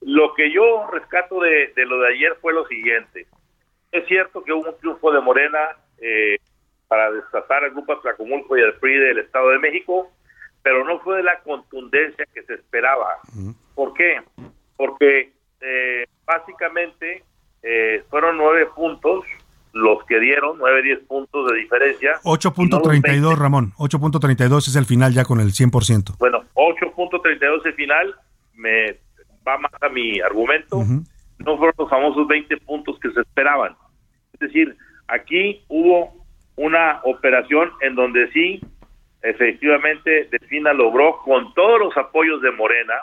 Lo que yo rescato de, lo de ayer fue lo siguiente. Es cierto que hubo un triunfo de Morena eh, para desplazar al grupo Tlacomulco y al PRI del Estado de México, pero no fue de la contundencia que se esperaba. ¿Por qué? Porque eh, básicamente eh, fueron nueve puntos los que dieron, nueve, diez puntos de diferencia. 8.32, Ramón, 8.32 es el final ya con el 100%. Bueno, 8.32 es el final, me va más a mi argumento, no fueron los famosos 20 puntos que se esperaban. Es decir, aquí hubo una operación en donde sí, efectivamente, Delfina logró con todos los apoyos de Morena,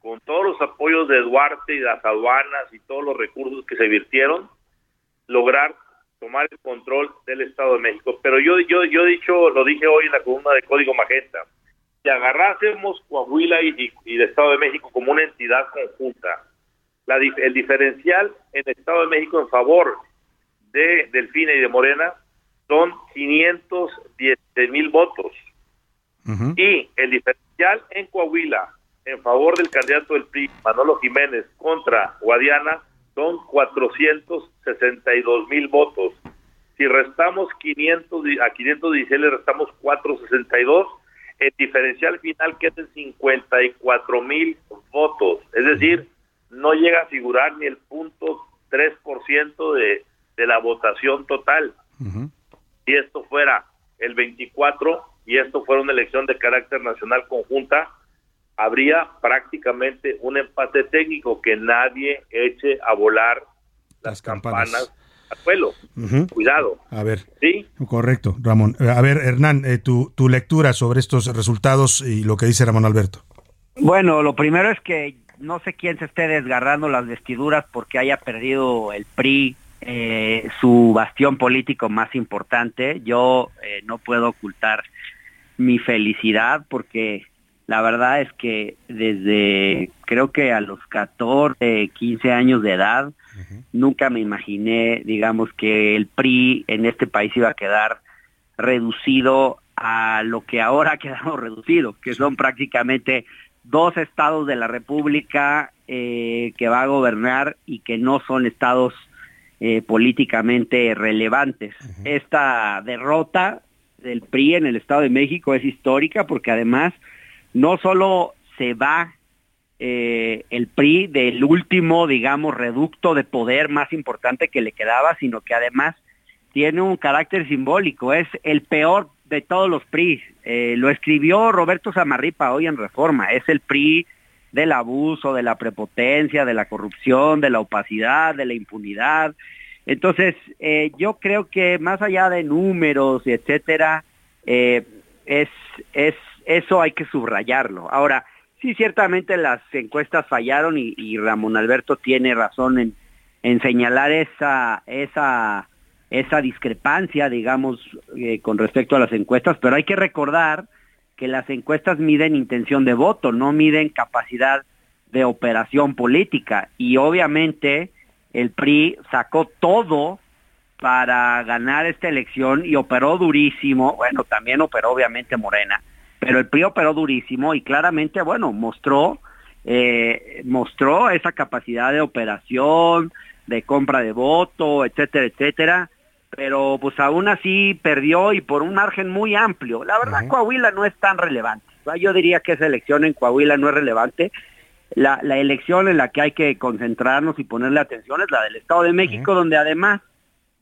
con todos los apoyos de Duarte y las aduanas y todos los recursos que se virtieron, lograr tomar el control del Estado de México. Pero yo, yo, yo he dicho, lo dije hoy en la columna de Código Magenta, si agarrásemos Coahuila y, y, el Estado de México como una entidad conjunta, la, el diferencial en el Estado de México en favor de Delfina y de Morena son 510 mil votos. Y el diferencial en Coahuila en favor del candidato del PRI, Manolo Jiménez, contra Guadiana, son 462 mil votos. Si restamos 500, a 516 le restamos 462, el diferencial final queda en 54 mil votos. Es decir, no llega a figurar ni el punto 3% de, de la votación total. Si esto fuera el 24 y esto fuera una elección de carácter nacional conjunta, habría prácticamente un empate técnico que nadie eche a volar las, campanas. al vuelo. Cuidado. A ver. Sí. Correcto, Ramón. A ver, Hernán, eh, tu, tu lectura sobre estos resultados y lo que dice Ramón Alberto. Bueno, lo primero es que no sé quién se esté desgarrando las vestiduras porque haya perdido el PRI eh, su bastión político más importante. Yo eh, no puedo ocultar mi felicidad porque la verdad es que desde creo que a los 14, 15 años de edad, nunca me imaginé, digamos, que el PRI en este país iba a quedar reducido a lo que ahora ha quedado reducido, que son prácticamente dos estados de la República eh, que va a gobernar y que no son estados eh, políticamente relevantes. Esta derrota del PRI en el Estado de México es histórica porque además no solo se va eh, el PRI del último, digamos, reducto de poder más importante que le quedaba, sino que además tiene un carácter simbólico, es el peor de todos los PRI. Eh, lo escribió Roberto Zamarripa hoy en Reforma, es el PRI del abuso, de la prepotencia, de la corrupción, de la opacidad, de la impunidad. Entonces, eh, yo creo que más allá de números, etcétera, es, es eso hay que subrayarlo. Ahora, sí, ciertamente las encuestas fallaron y, Ramón Alberto tiene razón en, señalar esa, esa, esa discrepancia, digamos, eh, con respecto a las encuestas, pero hay que recordar que las encuestas miden intención de voto, no miden capacidad de operación política. Y obviamente el PRI sacó todo para ganar esta elección y operó durísimo, bueno, también operó obviamente Morena, pero el PRI operó durísimo y claramente, bueno, mostró, eh, mostró esa capacidad de operación, de compra de voto, etcétera, etcétera, pero pues aún así perdió y por un margen muy amplio. La verdad, Coahuila no es tan relevante. Yo diría que esa elección en Coahuila no es relevante. La, la, elección en la que hay que concentrarnos y ponerle atención es la del Estado de México, donde además,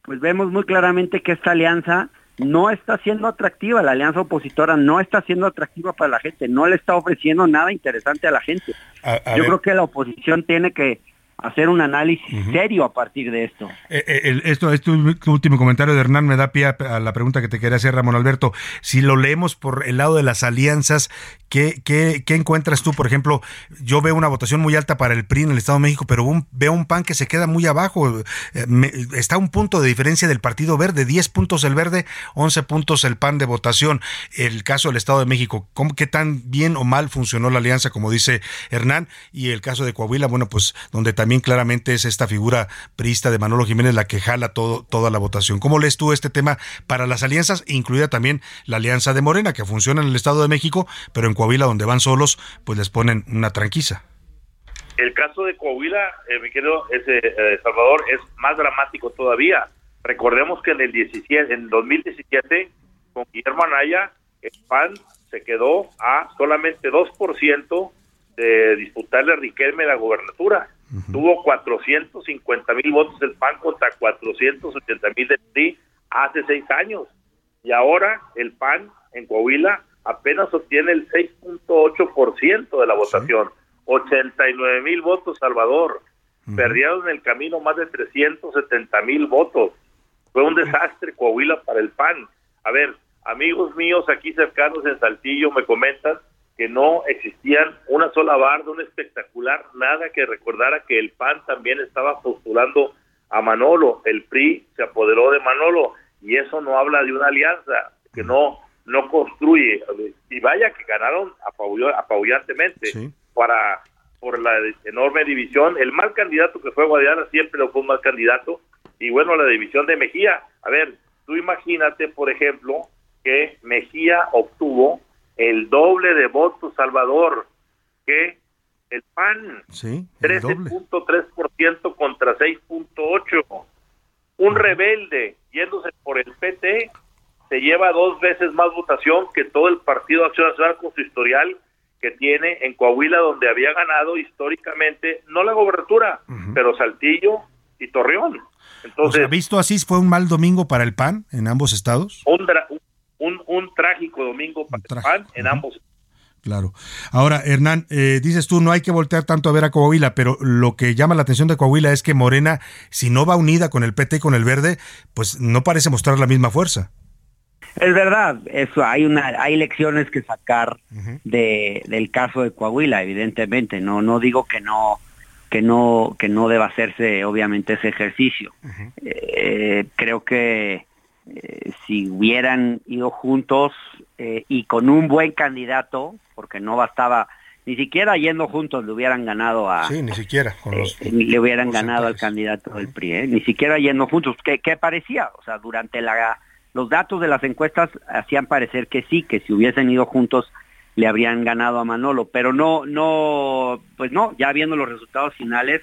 pues vemos muy claramente que esta alianza no está siendo atractiva, la alianza opositora no está siendo atractiva para la gente, no le está ofreciendo nada interesante a la gente. Yo creo que la oposición tiene que hacer un análisis serio a partir de esto. Eh, eh, esto, este último comentario de Hernán me da pie a, la pregunta que te quería hacer, Ramón Alberto. Si lo leemos por el lado de las alianzas, ¿qué, qué, qué encuentras tú? Por ejemplo, yo veo una votación muy alta para el PRI en el Estado de México, pero veo un PAN que se queda muy abajo. Eh, está un punto de diferencia del Partido Verde, 10 puntos el Verde, 11 puntos el PAN de votación. El caso del Estado de México, ¿cómo, ¿qué tan bien o mal funcionó la alianza, como dice Hernán? Y el caso de Coahuila, bueno, pues donde también también claramente es esta figura priista de Manolo Jiménez la que jala todo, toda la votación. ¿Cómo lees tú este tema para las alianzas, incluida también la alianza de Morena, que funciona en el Estado de México, pero en Coahuila, donde van solos, pues les ponen una tranquiza? El caso de Coahuila, eh, mi querido ese, eh, Salvador, es más dramático todavía. Recordemos que en el 17, en 2017, con Guillermo Anaya, el PAN se quedó a solamente 2% de disputarle a Riquelme la gobernatura. Tuvo 450 mil votos el PAN contra 480 mil del PRI hace seis años. Y ahora el PAN en Coahuila apenas obtiene el 6.8% de la votación. 89 mil votos, Salvador. Perdieron en el camino más de 370 mil votos. Fue un desastre Coahuila para el PAN. A ver, amigos míos aquí cercanos en Saltillo me comentan que no existían una sola barda, un espectacular, nada que recordara que el PAN también estaba postulando a Manolo, el PRI se apoderó de Manolo y eso no habla de una alianza, que no no construye. Y vaya que ganaron apabullantemente para por la enorme división. El mal candidato que fue Guadiana siempre lo fue un mal candidato. Y bueno, la división de Mejía. A ver, tú imagínate, por ejemplo, que Mejía obtuvo el doble de votos, Salvador, que el PAN. Sí, 13.3% contra 6.8%. Un rebelde yéndose por el PT se lleva dos veces más votación que todo el Partido Acción Nacional con su historial que tiene en Coahuila, donde había ganado históricamente, no la gobernatura, pero Saltillo y Torreón. Entonces, ¿visto así fue un mal domingo para el PAN en ambos estados? Un, un, trágico domingo para el PAN en ambos Claro. Ahora, Hernán, eh, dices tú, no hay que voltear tanto a ver a Coahuila, pero lo que llama la atención de Coahuila es que Morena, si no va unida con el PT y con el Verde, pues no parece mostrar la misma fuerza. Es verdad, eso hay una hay lecciones que sacar de, del caso de Coahuila, evidentemente. No no digo que no que no que no deba hacerse obviamente ese ejercicio. Eh, creo que eh, si hubieran ido juntos eh, y con un buen candidato, porque no bastaba ni siquiera yendo juntos le hubieran ganado a sí ni siquiera le hubieran ganado al candidato del PRI ni siquiera yendo juntos ¿Qué, qué parecía o sea durante la los datos de las encuestas hacían parecer que sí, que si hubiesen ido juntos le habrían ganado a Manolo, pero no, no, pues no, ya viendo los resultados finales,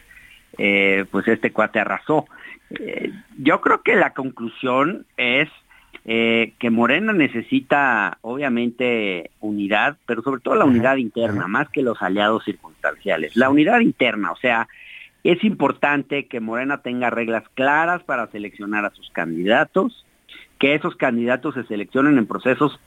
eh, pues este cuate arrasó. Eh, yo creo que la conclusión es eh, que Morena necesita obviamente unidad, pero sobre todo la unidad interna, más que los aliados circunstanciales. La unidad interna, o sea, es importante que Morena tenga reglas claras para seleccionar a sus candidatos, que esos candidatos se seleccionen en procesos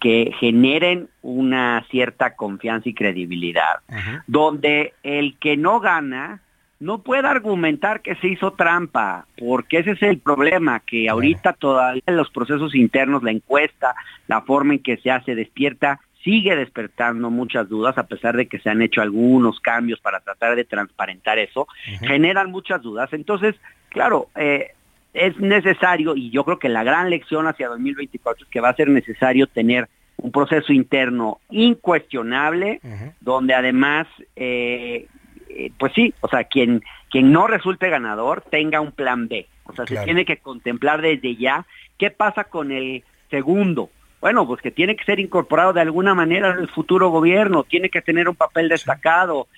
que generen una cierta confianza y credibilidad, donde el que no gana no puede argumentar que se hizo trampa, porque ese es el problema, que ahorita todavía los procesos internos, la encuesta, la forma en que se hace despierta, sigue despertando muchas dudas, a pesar de que se han hecho algunos cambios para tratar de transparentar eso, generan muchas dudas. Entonces, claro, eh, es necesario, y yo creo que la gran lección hacia 2024 es que va a ser necesario tener un proceso interno incuestionable, donde además, eh, eh, pues sí, o sea, quien, quien no resulte ganador tenga un plan B. O sea, se tiene que contemplar desde ya qué pasa con el segundo. Bueno, pues que tiene que ser incorporado de alguna manera en el futuro gobierno, tiene que tener un papel destacado,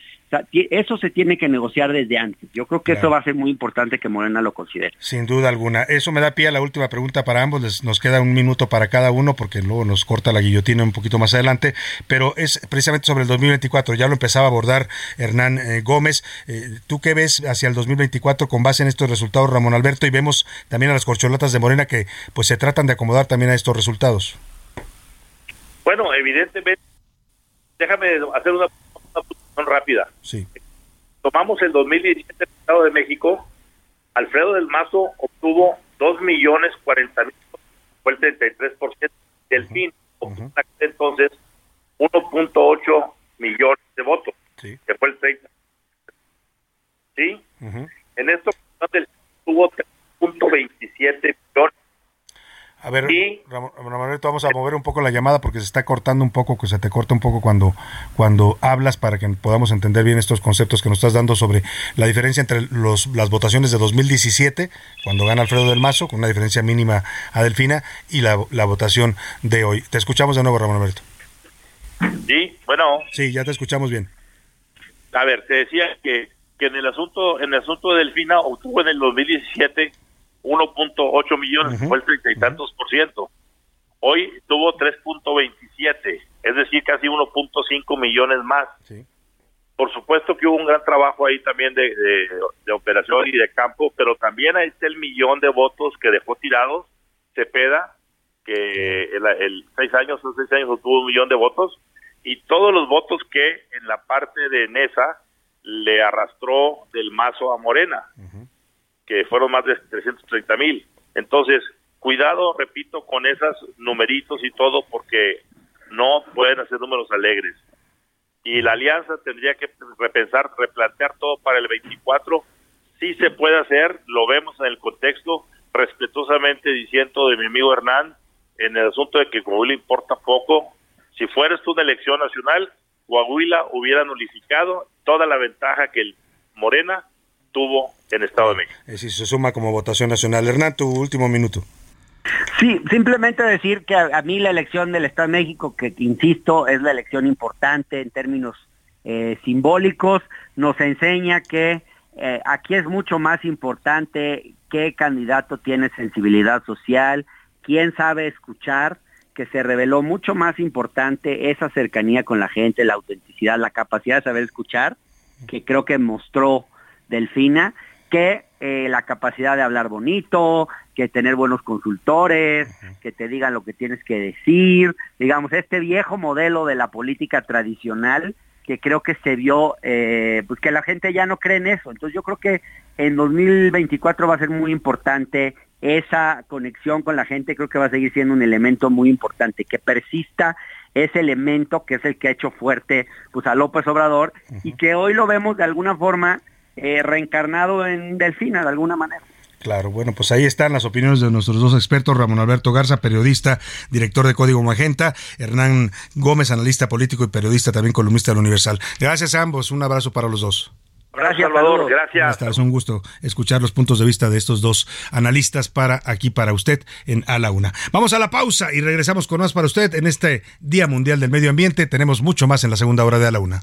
eso se tiene que negociar desde antes. Yo creo que eso va a ser muy importante que Morena lo considere. Sin duda alguna. Eso me da pie a la última pregunta para ambos. nos queda un minuto para cada uno porque luego nos corta la guillotina un poquito más adelante. Pero es precisamente sobre el 2024. Ya lo empezaba a abordar Hernán eh, Gómez. Eh, ¿Tú qué ves hacia el 2024 con base en estos resultados, Ramón Alberto? Y vemos también a las corcholatas de Morena que pues se tratan de acomodar también a estos resultados. Bueno, evidentemente, déjame hacer una rápida. Sí. Tomamos el 2017 el Estado de México, Alfredo del Mazo obtuvo 2 millones 40 mil, fue el 33%, del fin entonces 1.8 millones de votos, que fue el 30. ¿Sí? En esto tuvo 3.27 millones a ver, Ramón, vamos a mover un poco la llamada porque se está cortando un poco, que se te corta un poco cuando, cuando hablas para que podamos entender bien estos conceptos que nos estás dando sobre la diferencia entre los, las votaciones de 2017, cuando gana Alfredo del Mazo, con una diferencia mínima a Delfina, y la, votación de hoy. Te escuchamos de nuevo, Ramón Alberto. Sí, bueno. Sí, ya te escuchamos bien. A ver, te decía que, que en el asunto en el asunto de Delfina obtuvo en el 2017 1.8 millones, fue el treinta y tantos por ciento. Hoy tuvo 3.27, es decir, casi 1.5 millones más. Por supuesto que hubo un gran trabajo ahí también de, de, operación y de campo, pero también ahí está el millón de votos que dejó tirados Cepeda, que el, el seis años o seis años obtuvo un millón de votos, y todos los votos que en la parte de Nesa le arrastró del mazo a Morena que fueron más de 330 mil. Entonces, cuidado, repito, con esos numeritos y todo, porque no pueden hacer números alegres. Y la alianza tendría que repensar, replantear todo para el 24. Sí se puede hacer, lo vemos en el contexto, respetuosamente diciendo de mi amigo Hernán, en el asunto de que Coahuila importa poco. Si fuera una elección nacional, Coahuila hubiera nulificado toda la ventaja que el Morena tuvo en Estado de México. Es decir, se suma como votación nacional. Hernán, tu último minuto. Sí, simplemente decir que a, a mí la elección del Estado de México, que, que insisto, es la elección importante en términos eh, simbólicos, nos enseña que eh, aquí es mucho más importante qué candidato tiene sensibilidad social, quién sabe escuchar, que se reveló mucho más importante esa cercanía con la gente, la autenticidad, la capacidad de saber escuchar, que creo que mostró Delfina, que eh, la capacidad de hablar bonito, que tener buenos consultores, que te digan lo que tienes que decir, digamos, este viejo modelo de la política tradicional que creo que se vio, eh, pues que la gente ya no cree en eso. Entonces yo creo que en 2024 va a ser muy importante esa conexión con la gente, creo que va a seguir siendo un elemento muy importante, que persista ese elemento que es el que ha hecho fuerte pues a López Obrador y que hoy lo vemos de alguna forma eh, reencarnado en Delfina, de alguna manera. Claro, bueno, pues ahí están las opiniones de nuestros dos expertos, Ramón Alberto Garza, periodista, director de Código Magenta, Hernán Gómez, analista político y periodista, también columnista del Universal. Gracias a ambos, un abrazo para los dos. Gracias, Salvador. Gracias. Es un gusto escuchar los puntos de vista de estos dos analistas para aquí para usted en A la Una. Vamos a la pausa y regresamos con más para usted en este Día Mundial del Medio Ambiente. Tenemos mucho más en la segunda hora de A la Una.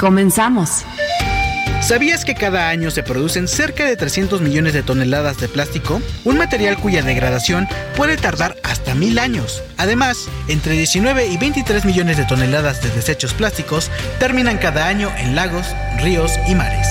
Comenzamos. ¿Sabías que cada año se producen cerca de 300 millones de toneladas de plástico? Un material cuya degradación puede tardar hasta mil años. Además, entre 19 y 23 millones de toneladas de desechos plásticos terminan cada año en lagos, ríos y mares.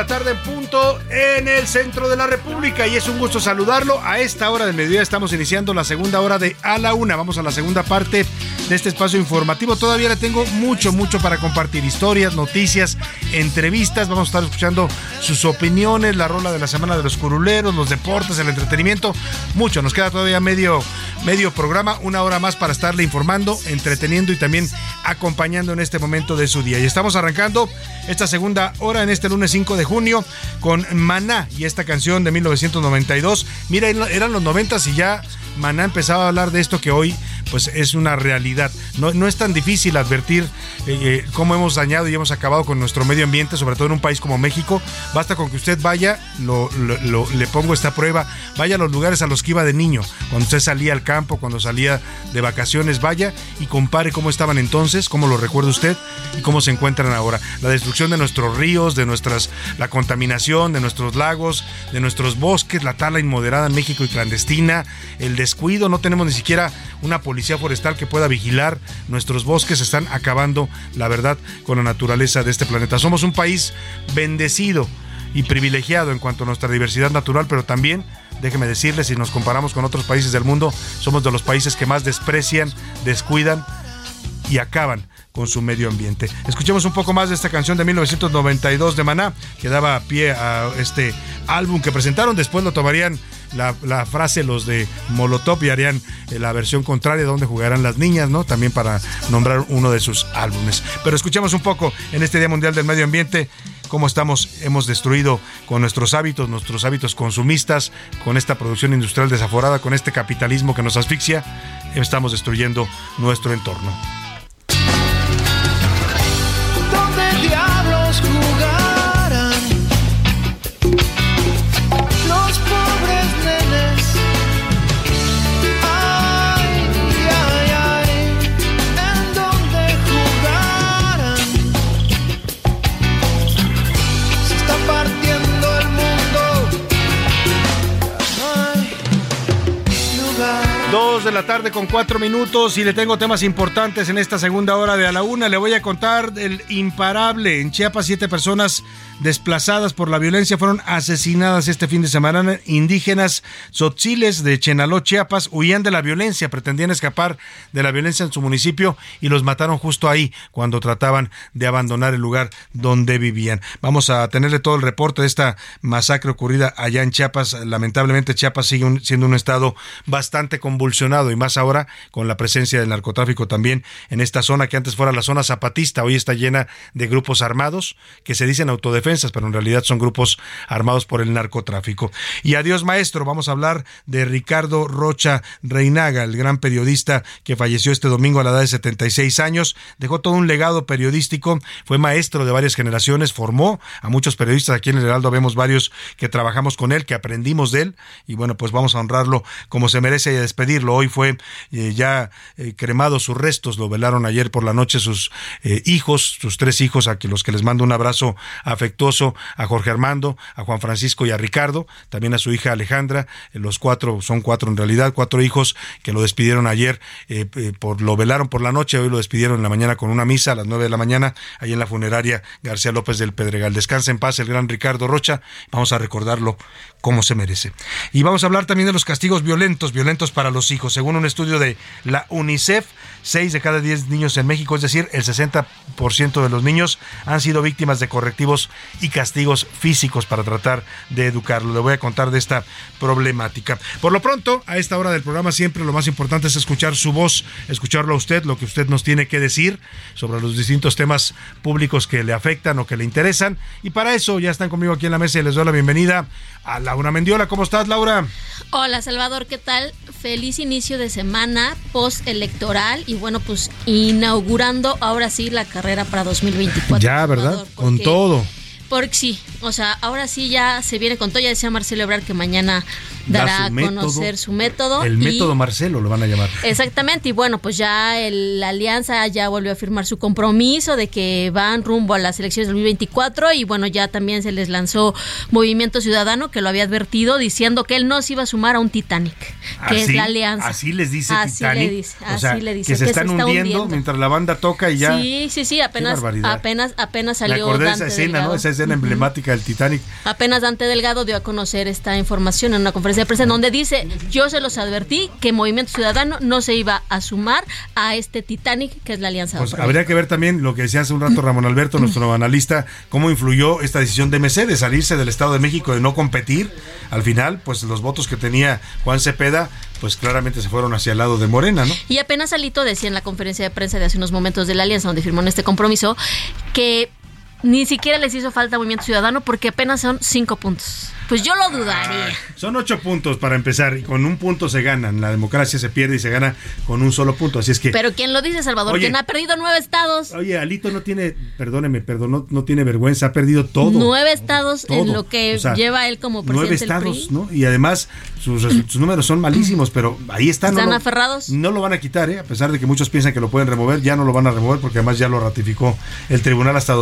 La tarde en punto en el centro de la República y es un gusto saludarlo. A esta hora del mediodía estamos iniciando la segunda hora de A la Una. Vamos a la segunda parte de este espacio informativo. Todavía le tengo mucho, mucho para compartir. Historias, noticias, entrevistas. Vamos a estar escuchando sus opiniones, la rola de la semana de los curuleros, los deportes, el entretenimiento. Mucho. Nos queda todavía medio, medio programa, una hora más para estarle informando, entreteniendo y también acompañando en este momento de su día. Y estamos arrancando esta segunda hora en este lunes 5 de junio con Maná y esta canción de 1992. Mira, eran los 90 y ya Maná empezaba a hablar de esto que hoy pues es una realidad. No, no es tan difícil advertir eh, eh, cómo hemos dañado y hemos acabado con nuestro medio ambiente, sobre todo en un país como México. Basta con que usted vaya, lo, le pongo esta prueba, vaya a los lugares a los que iba de niño, cuando usted salía al campo, cuando salía de vacaciones, vaya y compare cómo estaban entonces, cómo lo recuerda usted y cómo se encuentran ahora. La destrucción de nuestros ríos, de nuestras, la contaminación de nuestros lagos, de nuestros bosques, la tala inmoderada en México y clandestina, el descuido, no tenemos ni siquiera una policía forestal que pueda vigilar nuestros bosques, están acabando, la verdad, con la naturaleza de este planeta. Somos un país bendecido y privilegiado en cuanto a nuestra diversidad natural, pero también, déjeme decirles, si nos comparamos con otros países del mundo, somos de los países que más desprecian, descuidan y acaban con su medio ambiente. Escuchemos un poco más de esta canción de 1992 de Maná, que daba pie a este álbum que presentaron. Después lo tomarían la, frase los de Molotov y harían eh, la versión contraria donde jugarán las niñas, ¿no? También para nombrar uno de sus álbumes. Pero escuchemos un poco en este Día Mundial del Medio Ambiente cómo estamos, hemos destruido con nuestros hábitos, nuestros hábitos consumistas, con esta producción industrial desaforada, con este capitalismo que nos asfixia, estamos destruyendo nuestro entorno. De la tarde con cuatro minutos y le tengo temas importantes en esta segunda hora de a la una. Le voy a contar el imparable. En Chiapas, siete personas desplazadas por la violencia fueron asesinadas este fin de semana. Indígenas tzotziles de Chenaló, Chiapas, huían de la violencia, pretendían escapar de la violencia en su municipio y los mataron justo ahí cuando trataban de abandonar el lugar donde vivían. Vamos a tenerle todo el reporte de esta masacre ocurrida allá en Chiapas. Lamentablemente Chiapas sigue siendo un estado bastante convulsionado y más ahora con la presencia del narcotráfico también en esta zona que antes fuera la zona zapatista, hoy está llena de grupos armados que se dicen pero en realidad son grupos armados por el narcotráfico. Y adiós maestro, vamos a hablar de Ricardo Rocha Reinaga, el gran periodista que falleció este domingo a la edad de 76 años, dejó todo un legado periodístico, fue maestro de varias generaciones, formó a muchos periodistas, aquí en el Heraldo vemos varios que trabajamos con él, que aprendimos de él, y bueno, pues vamos a honrarlo como se merece y a despedirlo. Hoy fue eh, ya eh, cremado sus restos, lo velaron ayer por la noche sus eh, hijos, sus tres hijos, a los que les mando un abrazo afectuoso, a Jorge Armando, a Juan Francisco y a Ricardo, también a su hija Alejandra, eh, los cuatro, son cuatro en realidad, cuatro hijos que lo despidieron ayer, eh, eh, por, lo velaron por la noche, hoy lo despidieron en la mañana con una misa a las nueve de la mañana, ahí en la funeraria García López del Pedregal. Descansa en paz el gran Ricardo Rocha, vamos a recordarlo como se merece. Y vamos a hablar también de los castigos violentos, violentos para los hijos. Según un estudio de la UNICEF, 6 de cada 10 niños en México, es decir, el 60% de los niños han sido víctimas de correctivos y castigos físicos para tratar de educarlo. Le voy a contar de esta problemática. Por lo pronto, a esta hora del programa siempre lo más importante es escuchar su voz, escucharlo a usted, lo que usted nos tiene que decir sobre los distintos temas públicos que le afectan o que le interesan. Y para eso ya están conmigo aquí en la mesa y les doy la bienvenida a Laura Mendiola. ¿Cómo estás, Laura? Hola Salvador, ¿qué tal? Feliz inicio de semana post-electoral y bueno, pues inaugurando ahora sí la carrera para 2024. Ya, ¿verdad? Salvador, Con todo. Porque sí, o sea, ahora sí ya se viene con todo. Ya decía Marcelo Ebrard que mañana dará a conocer su método. El y- método Marcelo lo van a llamar. Exactamente, y bueno, pues ya el- la alianza ya volvió a firmar su compromiso de que van rumbo a las elecciones del 2024 y bueno, ya también se les lanzó Movimiento Ciudadano que lo había advertido diciendo que él no se iba a sumar a un Titanic, que es la alianza. Así les dice Así Titanic. le dice, o sea, así le dice, que se que están se hundiendo, hundiendo. mientras la banda toca y ya. Sí, sí, sí, apenas apenas apenas Me salió de esa escena, ¿no? Esa escena emblemática del Titanic. Apenas Dante Delgado dio a conocer esta información en una conferencia de prensa en donde dice, yo se los advertí que Movimiento Ciudadano no se iba a sumar a este Titanic que es la Alianza. Pues habría que ver también lo que decía hace un rato Ramón Alberto, nuestro analista, cómo influyó esta decisión de MC de salirse del Estado de México, de no competir. Al final, pues los votos que tenía Juan Cepeda, pues claramente se fueron hacia el lado de Morena, ¿no? Y apenas Alito decía en la conferencia de prensa de hace unos momentos de la Alianza, donde firmó este compromiso, que ni siquiera les hizo falta Movimiento Ciudadano porque apenas son cinco puntos. Pues yo lo dudaría. Son ocho puntos para empezar y con un punto se ganan. La democracia se pierde y se gana con un solo punto. Así es que. Pero ¿quién lo dice, Salvador? Oye. ¿Quién ha perdido nueve estados? Oye, Alito no tiene, perdóneme, perdón, no, no tiene vergüenza, ha perdido todo. Nueve estados en lo que O sea, lleva él como Nueve presidente del estados, PRI. ¿no? Y además sus, sus números son malísimos, pero ahí están. ¿Están no lo- aferrados? No lo van a quitar, ¿eh? A pesar de que muchos piensan que lo pueden remover, ya no lo van a remover porque además ya lo ratificó el tribunal hasta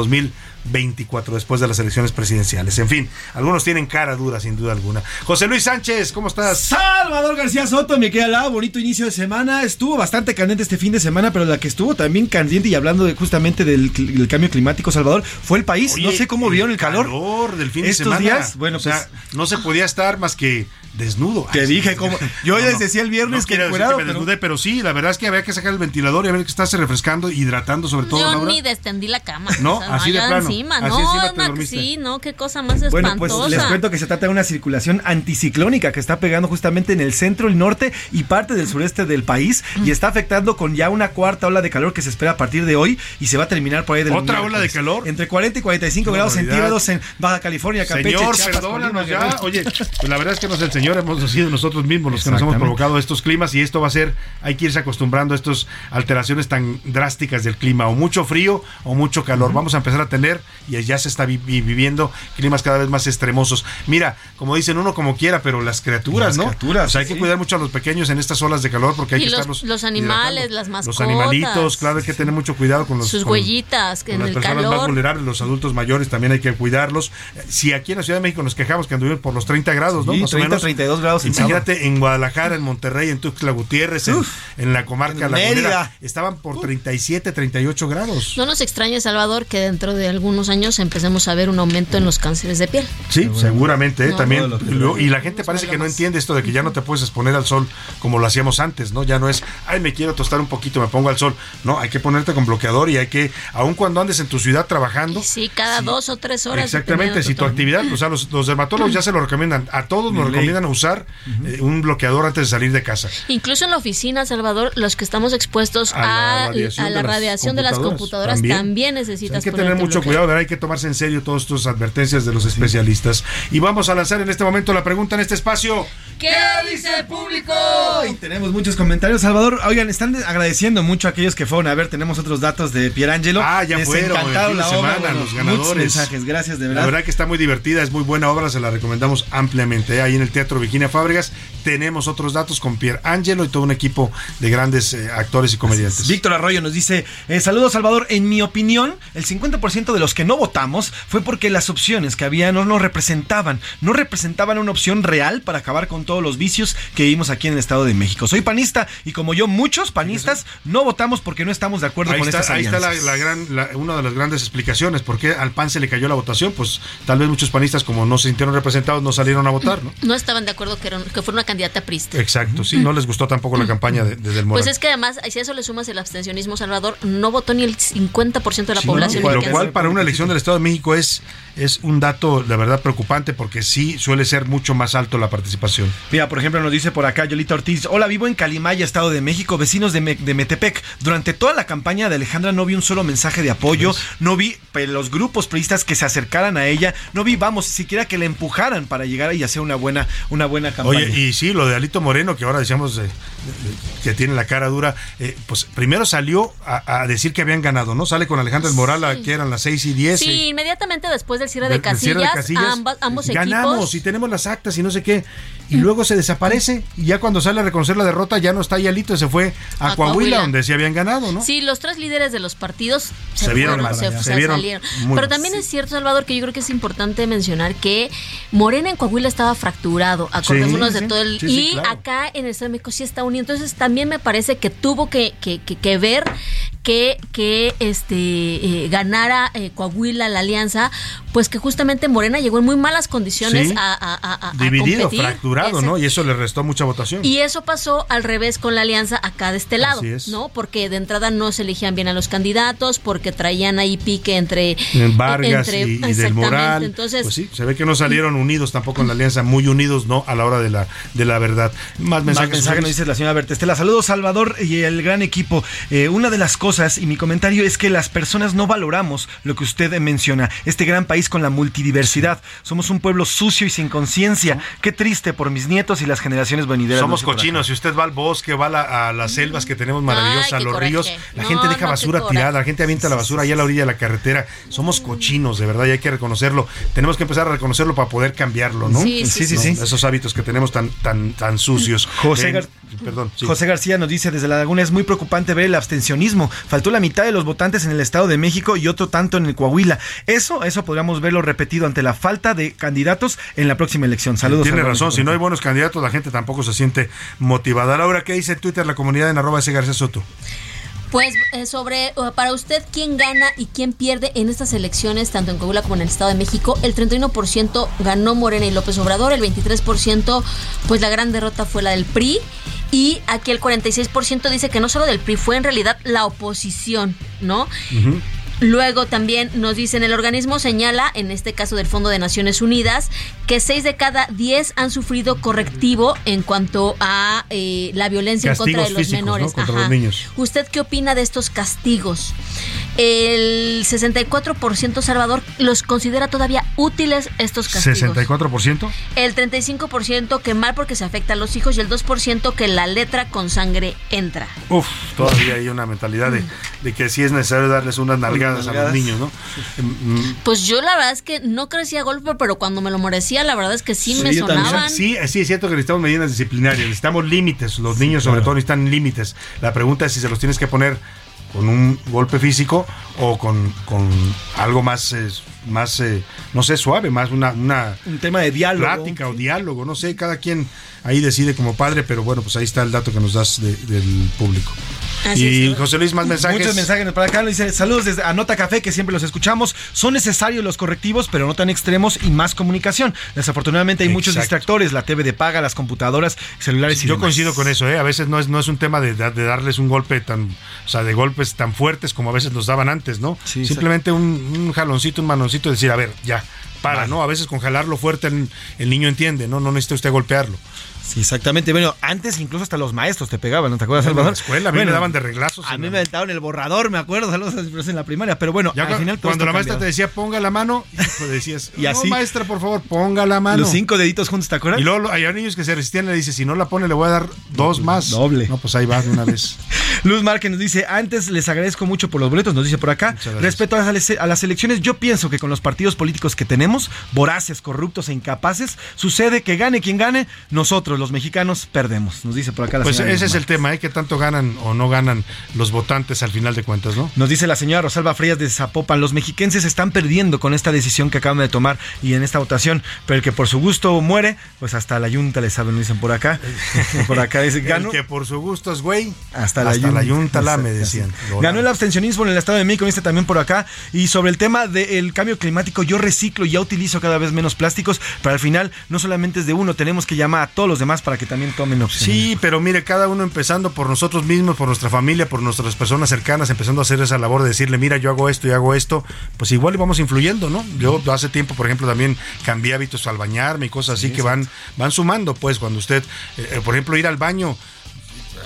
2024, después de las elecciones presidenciales. En fin, algunos tienen cara dura, sin duda alguna. José Luis Sánchez, ¿cómo estás? Salvador García Soto, me queda lado, bonito inicio de semana. Estuvo bastante candente este fin de semana, pero la que estuvo también candente y hablando de, justamente del, cambio climático, Salvador, fue el país. Oye, no sé cómo vieron el calor. del fin de Estos semana. días, bueno, o sea, pues- no se podía estar más que desnudo. Te Ay, dije como- yo les decía el viernes no que decir encuerado, me pero- desnudé, pero sí, la verdad es que había que sacar el ventilador y a ver que estarse refrescando, hidratando sobre todo, Yo Laura. ni destendí la cama. No, así de allá plano, encima, así no, encima te no, dormiste. sí, no, qué cosa más Bueno, espantosa. pues les cuento que se trata de una circulación anticiclónica que está pegando justamente en el centro, el norte y parte del sureste del país y está afectando con ya una cuarta ola de calor que se espera a partir de hoy y se va a terminar por ahí del ¿Otra ola de calor? Entre 40 y 45 Qué grados barbaridad. centígrados en Baja California, Campeche, Señor, Chiapas, perdónanos Colima, ya. Oye, pues la verdad es que no es el señor, hemos sido nosotros mismos los que nos hemos provocado estos climas y esto va a ser, hay que irse acostumbrando a estas alteraciones tan drásticas del clima, o mucho frío o mucho calor. Vamos a empezar a tener, y ya se está vi- vi- viviendo, climas cada vez más extremosos. Mira, como dicen uno como quiera, pero las criaturas, Las ¿no? criaturas, O sea, hay que sí. cuidar mucho a los pequeños en estas olas de calor porque hay Y que los- estarlos los animales, las Los mascotas. animalitos, claro, hay que tener mucho cuidado con los Sus con- huellitas, que con en las el personas más calor. vulnerables, los adultos mayores, también hay que cuidarlos. Si aquí en la Ciudad de México nos quejamos que anduvimos por los 30 grados, ¿no? Sí, Más o 30, menos. 32 grados en Imagínate en Guadalajara, en Monterrey, en Tuxtla Gutiérrez, en, en la comarca en lagunera, estaban por 37, 38 grados. No nos extraña, Salvador, que dentro de algunos años empecemos a ver un aumento en los cánceres de piel. Sí, seguramente, ¿eh? No, también. Lo- y la gente parece que no entiende esto de que ya no te puedes exponer al sol como lo hacíamos antes, ¿no? Ya no es, ay, me quiero tostar un poquito, me pongo al sol. No, hay que ponerte con bloqueador y hay que, aun cuando andes en tu ciudad trabajando. Sí, cada dos o tres horas. Exactamente, si tu actividad, o sea, los, los dermatólogos ya se lo recomiendan, a todos nos De recomiendan usar eh, un bloqueador antes de salir de casa. Incluso en la oficina, Salvador, los que estamos expuestos A la a, radiación a de la las radiación de las computadoras, también. también, necesitas Hay que tener mucho bloqueador. cuidado, ¿verdad? hay que tomarse en serio todas estas advertencias de los especialistas. Y vamos a lanzar en este momento la pregunta en este espacio. ¿Qué dice el público? Y tenemos muchos comentarios, Salvador. Oigan, están agradeciendo mucho a aquellos que fueron a ver. Tenemos otros datos de Pierangelo. Ah, ya Les fueron, de la obra, semana, bueno, los muchos ganadores. mensajes, gracias de La verdad. verdad que está muy divertida, es muy buena obra, se la recomendamos ampliamente. ¿eh? Ahí en el Teatro Virginia Fábregas tenemos otros datos con Pier Angelo y todo un equipo de grandes eh, actores y comediantes. Víctor Arroyo nos dice, eh, saludos Salvador, en mi opinión, el 50% de los que no votamos fue porque las opciones que había no nos representaban, no representaban una opción real para acabar con todos los vicios que vivimos aquí en el Estado de México. Soy panista y como yo, muchos panistas no votamos porque no estamos de acuerdo Ahí con está, estas ahí está la, la gran, la- una de las grandes explicaciones. ¿Por qué al PAN se le cayó la votación? Pues tal vez muchos panistas, como no se sintieron representados, no salieron a votar, ¿no? No estaban de acuerdo que, era, que fuera una candidata prista. Exacto, sí, no les gustó tampoco la campaña de, de Del Moral. Pues es que además, si a eso le sumas el abstencionismo, Salvador, no votó ni el 50% de la Sí, población. Lo mexicana. cual para una elección del Estado de México es, es un dato, la verdad, preocupante porque sí suele ser mucho más alto la participación. Mira, por ejemplo, nos dice por acá Yolita Ortiz, hola, vivo en Calimaya, Estado de México, vecinos de, Me- de Metepec. Durante toda la campaña de Alejandra no vi un solo mensaje de apoyo, no vi los grupos priistas que se acercaran a ella, no vi, vamos, siquiera que la empujaran para llegar y hacer una buena, una buena campaña. Oye, y sí, lo de Alito Moreno, que ahora decíamos eh, que tiene la cara dura, eh, pues primero salió a, a decir que habían ganado, ¿no? Sale con Alejandra del Moral, a- que eran las 6 y 10. Sí, eh, inmediatamente después del cierre de casillas, cierre de casillas, ambas- ambos ganamos equipos. y tenemos las actas y no sé qué. Y luego se desaparece y ya cuando sale a reconocer la derrota ya no está ahí Alito, se fue a, A Coahuila, Coahuila. donde sí habían ganado, ¿no? Sí, los tres líderes de los partidos se, Se vieron fueron, mal, se, ya. se Se vieron salieron. Pero también es cierto, Salvador, que yo creo que es importante mencionar que Morena en Coahuila estaba fracturado, acordémonos Sí, de todo el... Sí, sí, y claro. acá en el Estado de México sí está unido. Entonces también me parece que tuvo que, que, que- que ver que, que este eh, ganara eh, Coahuila la alianza, pues que justamente Morena llegó en muy malas condiciones a, a- a- a Dividido, competir. fracturado. ¿no? Y eso le restó mucha votación. Y eso pasó al revés con la alianza acá de este lado, es. ¿no? Porque de entrada no se elegían bien a los candidatos, porque traían ahí pique entre En Vargas entre- y, y del. Moral. Entonces, pues sí, se ve que no salieron unidos tampoco en la alianza, muy unidos, ¿no? A la hora de la, de la verdad. Más Más mensajes. mensaje nos dice la señora Bertestela. Saludos, Salvador y el gran equipo. Eh, una de las cosas, y mi comentario es que las personas no valoramos lo que usted menciona. Este gran país con la multidiversidad. Somos un pueblo sucio y sin conciencia. Qué triste, por mis nietos y las generaciones venideras. Somos no sé cochinos. Si usted va al bosque, va a, la- a las selvas que tenemos maravillosas, a los coraje. ríos, la No, gente deja no, basura tirada, la gente avienta la basura allá a la orilla de la carretera. Somos cochinos, de verdad, y hay que reconocerlo. Tenemos que empezar a reconocerlo para poder cambiarlo, ¿no? Sí, sí, sí, No, sí. Esos hábitos que tenemos tan, tan, tan sucios. José Eh, Gar- perdón. sí. José García nos dice desde la laguna es muy preocupante ver el abstencionismo. Faltó la mitad de los votantes en el Estado de México y otro tanto en el Coahuila. Eso, eso podríamos verlo repetido ante la falta de candidatos en la próxima elección. Saludos. Tiene razón, si no hay buenos candidatos, la gente tampoco se siente motivada. Laura, ¿qué dice en Twitter la comunidad en arroba ese García Soto? Pues eh, sobre, eh, para usted, ¿quién gana y quién pierde en estas elecciones, tanto en Coahuila como en el Estado de México? El 31% ganó Morena y López Obrador, el 23% pues la gran derrota fue la del PRI y aquí el 46% dice que no solo del PRI, fue en realidad la oposición, ¿no? Luego también nos dicen, el organismo señala, en este caso del Fondo de Naciones Unidas, que 6 de cada 10 han sufrido correctivo en cuanto a eh, la violencia en contra de los físicos, menores. ¿no? Contra Ajá. los niños. ¿Usted qué opina de estos castigos? El 64% Salvador los considera todavía útiles estos castigos. ¿64%? El 35% que mal porque se afecta a los hijos y el 2% que la letra con sangre entra. Uf, todavía hay una mentalidad de, de que sí es necesario darles unas nalgadas a los nalgadas. niños, ¿no? Pues yo la verdad es que no crecía golpe, pero cuando me lo merecía, la verdad es que sí, me sonaban. Sí, sí, es cierto que necesitamos medidas disciplinarias, necesitamos límites, los niños sobre todo necesitan límites. La pregunta es si se los tienes que poner con un golpe físico o con, con algo más, eh, más eh, no sé, suave, más una, una Un tema de diálogo. plática o diálogo, no sé, cada quien ahí decide como padre, pero bueno, pues ahí está el dato que nos das de- del público. Así y es. José Luis, más mensajes. Muchos mensajes para acá. Dice, saludos desde Anota Café, que siempre los escuchamos. Son necesarios los correctivos, pero no tan extremos y más comunicación. Desafortunadamente hay muchos distractores, la TV de paga, las computadoras, celulares y Yo demás. coincido con eso, ¿eh? A veces no es, no es un tema de, de darles un golpe tan, o sea, de golpes tan fuertes como a veces nos daban antes, ¿no? Sí, Simplemente un, un jaloncito, un manoncito, decir, a ver, ya, para, ¿no? A veces con jalarlo fuerte el, el niño entiende, ¿no? No necesita usted golpearlo. Sí, exactamente. Bueno, antes incluso hasta los maestros te pegaban, ¿no te acuerdas, Bueno, en Salvador? la escuela, a mí me daban de reglazos A mí me aventaron el borrador, me acuerdo, saludos en la primaria. Pero bueno, Ya al final todo cuando la maestra te decía, ponga la mano, hijo, decías, Y así- no, maestra, por favor, ponga la mano. Los cinco deditos juntos, ¿te acuerdas? Y luego hay niños que se resistían y le dice, si no la pone, le voy a dar dos más. Doble. No, pues ahí va de una vez. Luz Márquez nos dice, antes les agradezco mucho por los boletos, nos dice por acá. Respecto a las, a las elecciones, yo pienso que con los partidos políticos que tenemos, voraces, corruptos e incapaces, sucede que gane quien gane, nosotros los mexicanos perdemos, nos dice por acá la Pues señora ese Luz es el tema, ¿eh? Que tanto ganan o no ganan los votantes al final de cuentas, ¿no? Nos dice la señora Rosalba Frías de Zapopan, los mexiquenses están perdiendo con esta decisión que acaban de tomar y en esta votación, pero el que por su gusto muere, pues hasta la yunta le saben, dicen por acá. por acá dice, El gano. que por su gusto es güey, Hasta la hasta la yunta. la me decían. Ganó el abstencionismo en el Estado de México, dice también por acá. Y sobre el tema del cambio climático, yo reciclo y ya utilizo cada vez menos plásticos, pero al final no solamente es de uno, tenemos que llamar a todos los demás para que también tomen opción. Sí, pero mire, cada uno empezando por nosotros mismos, por nuestra familia, por nuestras personas cercanas, empezando a hacer esa labor de decirle, mira, yo hago esto y hago esto, pues igual vamos influyendo, ¿no? Yo hace tiempo, por ejemplo, también cambié hábitos al bañarme y cosas así que van, van sumando, pues, cuando usted, eh, eh, por ejemplo, ir al baño.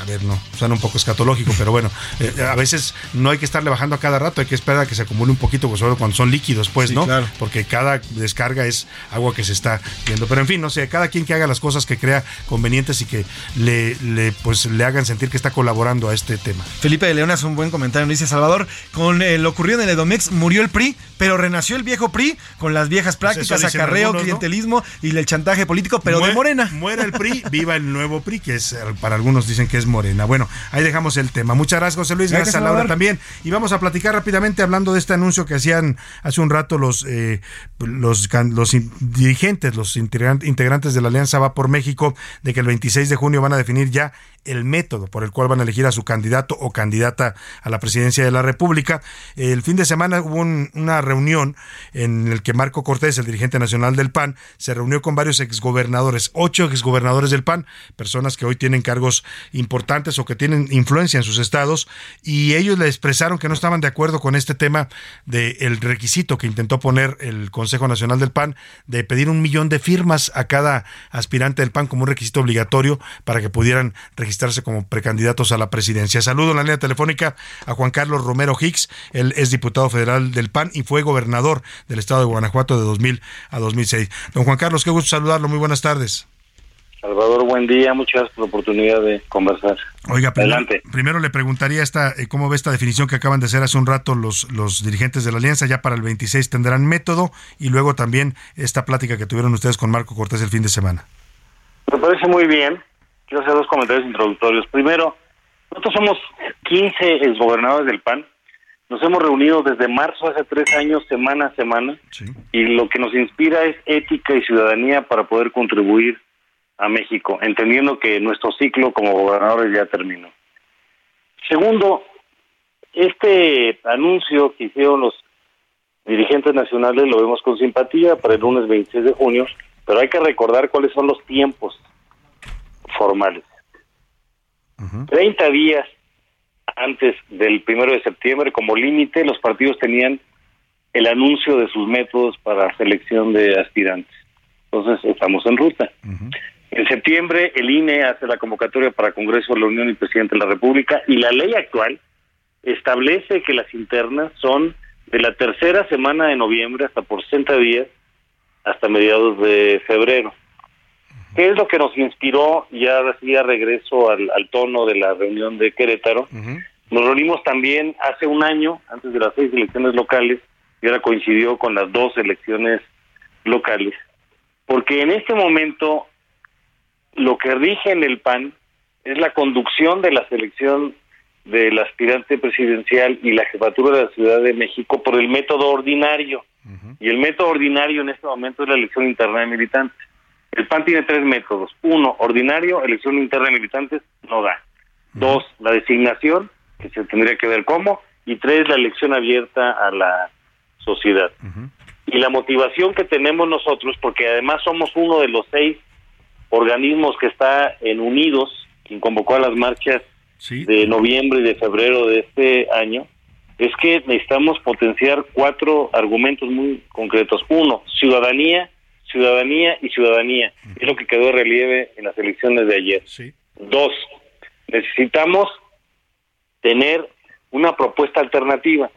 A ver, no, suena un poco escatológico, pero bueno, eh, a veces no hay que estarle bajando a cada rato, hay que esperar a que se acumule un poquito, pues, solo cuando son líquidos, pues, Sí, ¿no? claro. Porque cada descarga es agua que se está yendo. Pero en fin, no sé, cada quien que haga las cosas que crea convenientes y que le, le, pues, le hagan sentir que está colaborando a este tema. Felipe de León hace un buen comentario, dice Salvador, con eh, lo ocurrido en el Edomex murió el PRI, pero renació el viejo PRI con las viejas prácticas, Pues eso dicen acarreo, algunos, ¿no? clientelismo y el chantaje político, pero de Morena. Muera el PRI, viva el nuevo PRI, que es eh, para algunos dicen que es Morena. Bueno, ahí dejamos el tema. Muchas gracias, José Luis. Gracias, a Laura también. Y vamos a platicar rápidamente hablando de este anuncio que hacían hace un rato los, eh, los, los dirigentes, los integran- integrantes de la Alianza Va por México, de que el 26 de junio van a definir ya el método por el cual van a elegir a su candidato o candidata a la presidencia de la República. El fin de semana hubo un- una reunión en el que Marco Cortés, el dirigente nacional del PAN, se reunió con varios exgobernadores, ocho exgobernadores del PAN, personas que hoy tienen cargos importantes o que tienen influencia en sus estados, y ellos le expresaron que no estaban de acuerdo con este tema del requisito que intentó poner el Consejo Nacional del PAN de pedir un millón de firmas a cada aspirante del PAN como un requisito obligatorio para que pudieran registrarse como precandidatos a la presidencia. Saludo en la línea telefónica a Juan Carlos Romero Hicks, él es diputado federal del PAN y fue gobernador del estado de Guanajuato de 2000 a 2006. Don Juan Carlos, qué gusto saludarlo, muy buenas tardes. Salvador, buen día. Muchas gracias por la oportunidad de conversar. Oiga, primero, Adelante. primero le preguntaría esta, eh, cómo ve esta definición que acaban de hacer hace un rato los, los dirigentes de la Alianza. Ya para el 26 tendrán método y luego también esta plática que tuvieron ustedes con Marco Cortés el fin de semana. Me parece muy bien. Quiero hacer dos comentarios introductorios. Primero, nosotros somos 15 exgobernadores del PAN. Nos hemos reunido desde marzo hace tres años, semana a semana, y lo que nos inspira es ética y ciudadanía para poder contribuir a México, entendiendo que nuestro ciclo como gobernadores ya terminó. Segundo, este anuncio que hicieron los dirigentes nacionales lo vemos con simpatía para el lunes 26 de junio, pero hay que recordar cuáles son los tiempos formales. 30 días antes del primero de septiembre, como límite, los partidos tenían el anuncio de sus métodos para selección de aspirantes. Entonces, estamos en ruta. En septiembre, el INE hace la convocatoria para Congreso de la Unión y Presidente de la República y la ley actual establece que las internas son de la tercera semana de noviembre hasta por 60 días hasta mediados de febrero. ¿Qué es lo que nos inspiró? Ya hacía regreso al, al tono de la reunión de Querétaro. Nos reunimos también hace un año, antes de las seis elecciones locales, y ahora coincidió con las dos elecciones locales, porque en este momento lo que rige en el PAN es la conducción de la selección del aspirante presidencial y la jefatura de la Ciudad de México por el método ordinario. Y el método ordinario en este momento es la elección interna de militantes. El PAN tiene tres métodos. Uno, ordinario, elección interna de militantes, no da. Dos, la designación, que se tendría que ver cómo. Y tres, la elección abierta a la sociedad. Y la motivación que tenemos nosotros, porque además somos uno de los seis organismos que está en Unidos, quien convocó a las marchas de noviembre y de febrero de este año, es que necesitamos potenciar cuatro argumentos muy concretos. Uno, ciudadanía, ciudadanía y ciudadanía. Es lo que quedó de relieve en las elecciones de ayer. Dos, necesitamos tener una propuesta alternativa.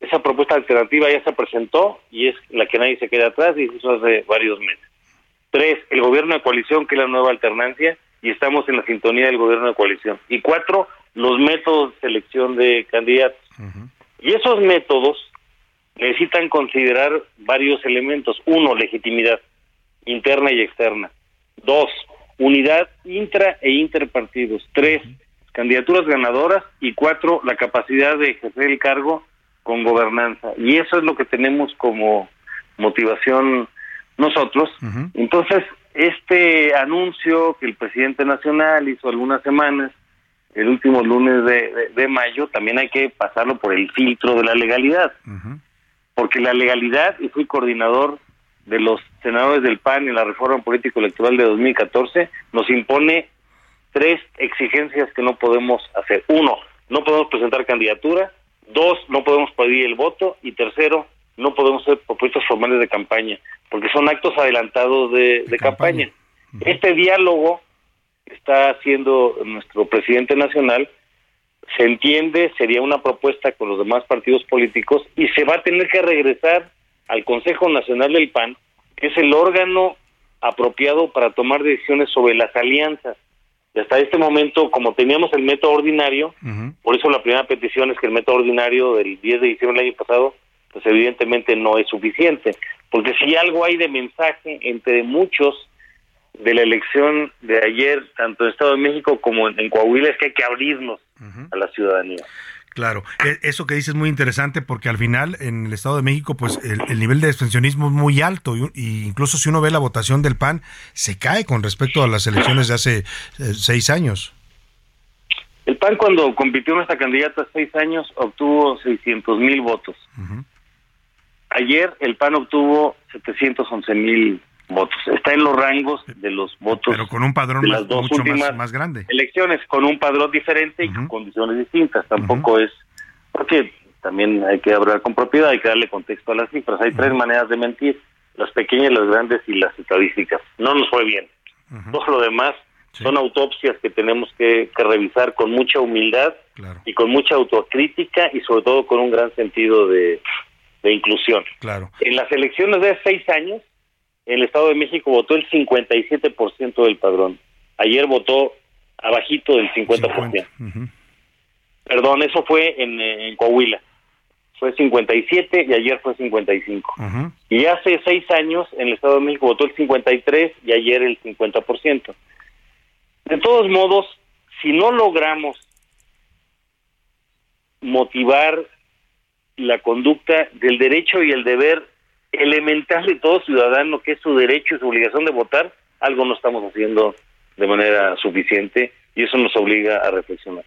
Esa propuesta alternativa ya se presentó y es la que nadie se queda atrás y eso hace varios meses. Tres, el gobierno de coalición, que es la nueva alternancia, y estamos en la sintonía del gobierno de coalición. Y cuatro, los métodos de selección de candidatos. Y esos métodos necesitan considerar varios elementos. Uno, legitimidad interna y externa. Dos, unidad intra e interpartidos. Tres, candidaturas ganadoras. Y cuatro, la capacidad de ejercer el cargo con gobernanza. Y eso es lo que tenemos como motivación nosotros. Entonces, este anuncio que el presidente nacional hizo algunas semanas, el último lunes de, de- de mayo, también hay que pasarlo por el filtro de la legalidad. Porque la legalidad, y fui coordinador de los senadores del PAN en la reforma político-electoral de 2014, nos impone tres exigencias que no podemos hacer. Uno, no podemos presentar candidatura. Dos, no podemos pedir el voto. Y tercero, no podemos hacer propuestas formales de campaña, porque son actos adelantados de, de campaña. Este diálogo que está haciendo nuestro presidente nacional se entiende, sería una propuesta con los demás partidos políticos y se va a tener que regresar al Consejo Nacional del PAN, que es el órgano apropiado para tomar decisiones sobre las alianzas. Y hasta este momento, como teníamos el método ordinario, por eso la primera petición es que el método ordinario del 10 de diciembre del año pasado, pues evidentemente no es suficiente. Porque si algo hay de mensaje entre muchos de la elección de ayer, tanto en Estado de México como en, en Coahuila, es que hay que abrirnos a la ciudadanía. Claro, e- eso que dices es muy interesante porque al final en el Estado de México pues el, el nivel de abstencionismo es muy alto y incluso si uno ve la votación del PAN se cae con respecto a las elecciones de hace eh, seis años. El PAN cuando compitió nuestra candidata hace seis años obtuvo 600 mil votos. Ayer el PAN obtuvo 711 mil votos. Está en los rangos de los votos Pero con un padrón de más- las dos mucho más, últimas más grande. elecciones, con un padrón diferente y con condiciones distintas. Tampoco es, porque también hay que hablar con propiedad, hay que darle contexto a las cifras. Hay tres maneras de mentir, las pequeñas, las grandes y las estadísticas. No nos fue bien. Todo lo demás son autopsias que tenemos que, que revisar con mucha humildad y con mucha autocrítica y sobre todo con un gran sentido de, de inclusión. Claro. En las elecciones de seis años, el Estado de México votó el 57% del padrón. ayer votó abajito del 50%. Perdón, eso fue en, en Coahuila. Fue 57 y ayer fue 55. Y hace seis años en el Estado de México votó el 53 y ayer el 50%. De todos modos, si no logramos motivar la conducta del derecho y el deber elemental de todo ciudadano, que es su derecho y su obligación de votar, algo no estamos haciendo de manera suficiente y eso nos obliga a reflexionar.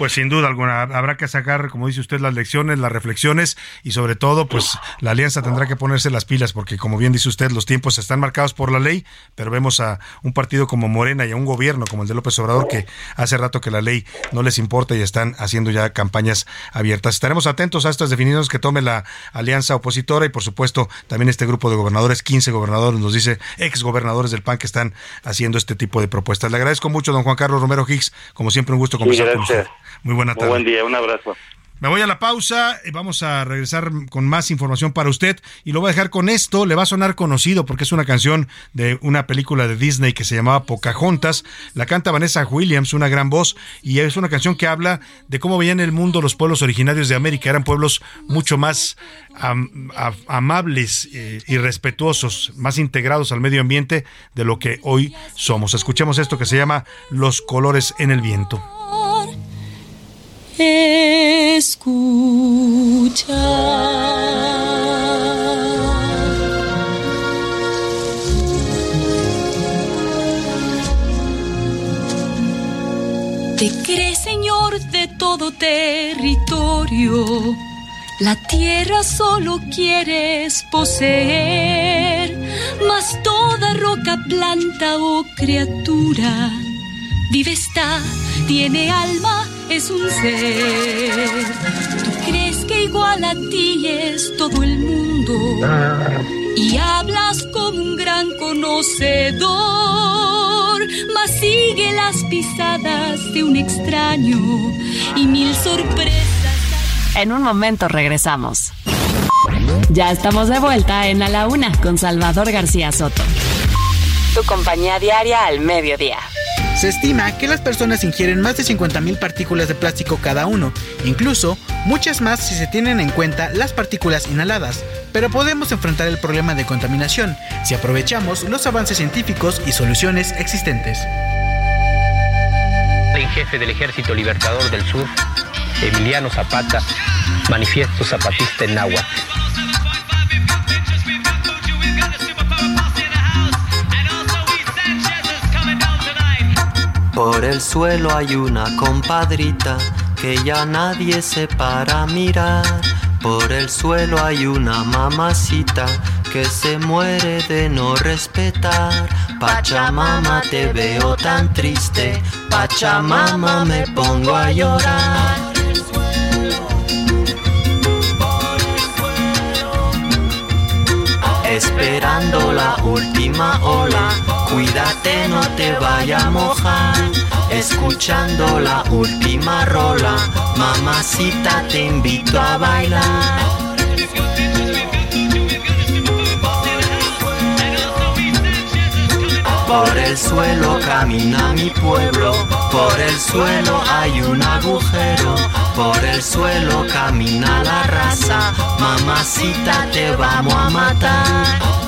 Pues sin duda alguna, habrá que sacar, como dice usted, las lecciones, las reflexiones y sobre todo, pues la alianza tendrá que ponerse las pilas porque, como bien dice usted, los tiempos están marcados por la ley, pero vemos a un partido como Morena y a un gobierno como el de López Obrador que hace rato que la ley no les importa y están haciendo ya campañas abiertas. Estaremos atentos a estas definiciones que tome la alianza opositora y, por supuesto, también este grupo de gobernadores, 15 gobernadores, nos dice ex gobernadores del PAN que están haciendo este tipo de propuestas. Le agradezco mucho, don Juan Carlos Romero Higgs, como siempre, un gusto conversar con usted. Muy buena tarde. buen día, un abrazo. Me voy a la pausa, eh, vamos a regresar con más información para usted y lo voy a dejar con esto, le va a sonar conocido porque es una canción de una película de Disney que se llamaba Pocahontas, la canta Vanessa Williams, una gran voz y es una canción que habla de cómo veían el mundo los pueblos originarios de América, eran pueblos mucho más amables eh, y respetuosos, más integrados al medio ambiente de lo que hoy somos. Escuchemos esto que se llama Los colores en el viento. Escucha. Te crees señor de todo territorio. La tierra solo quieres poseer, mas toda roca, planta o criatura vive está, tiene alma es un ser. Tú crees que igual a ti es todo el mundo y hablas como un gran conocedor, mas sigue las pisadas de un extraño y mil sorpresas. En un momento regresamos. Ya estamos de vuelta en A la Una con Salvador García Soto. Tu compañía diaria al mediodía. Se estima que las personas ingieren más de 50.000 partículas de plástico cada uno, incluso muchas más si se tienen en cuenta las partículas inhaladas, pero podemos enfrentar el problema de contaminación si aprovechamos los avances científicos y soluciones existentes. Jefe del Ejército Libertador del Sur, Emiliano Zapata, manifiesto zapatista en náhuatl. Por el suelo hay una compadrita que ya nadie se para a mirar. Por el suelo hay una mamacita que se muere de no respetar. Pachamama te veo tan triste, Pachamama me pongo a llorar. Esperando la última ola, cuídate no te vaya a mojar. Escuchando la última rola, mamacita te invito a bailar. Por el suelo camina mi pueblo, por el suelo hay un agujero, por el suelo camina la raza, mamacita te vamos a matar.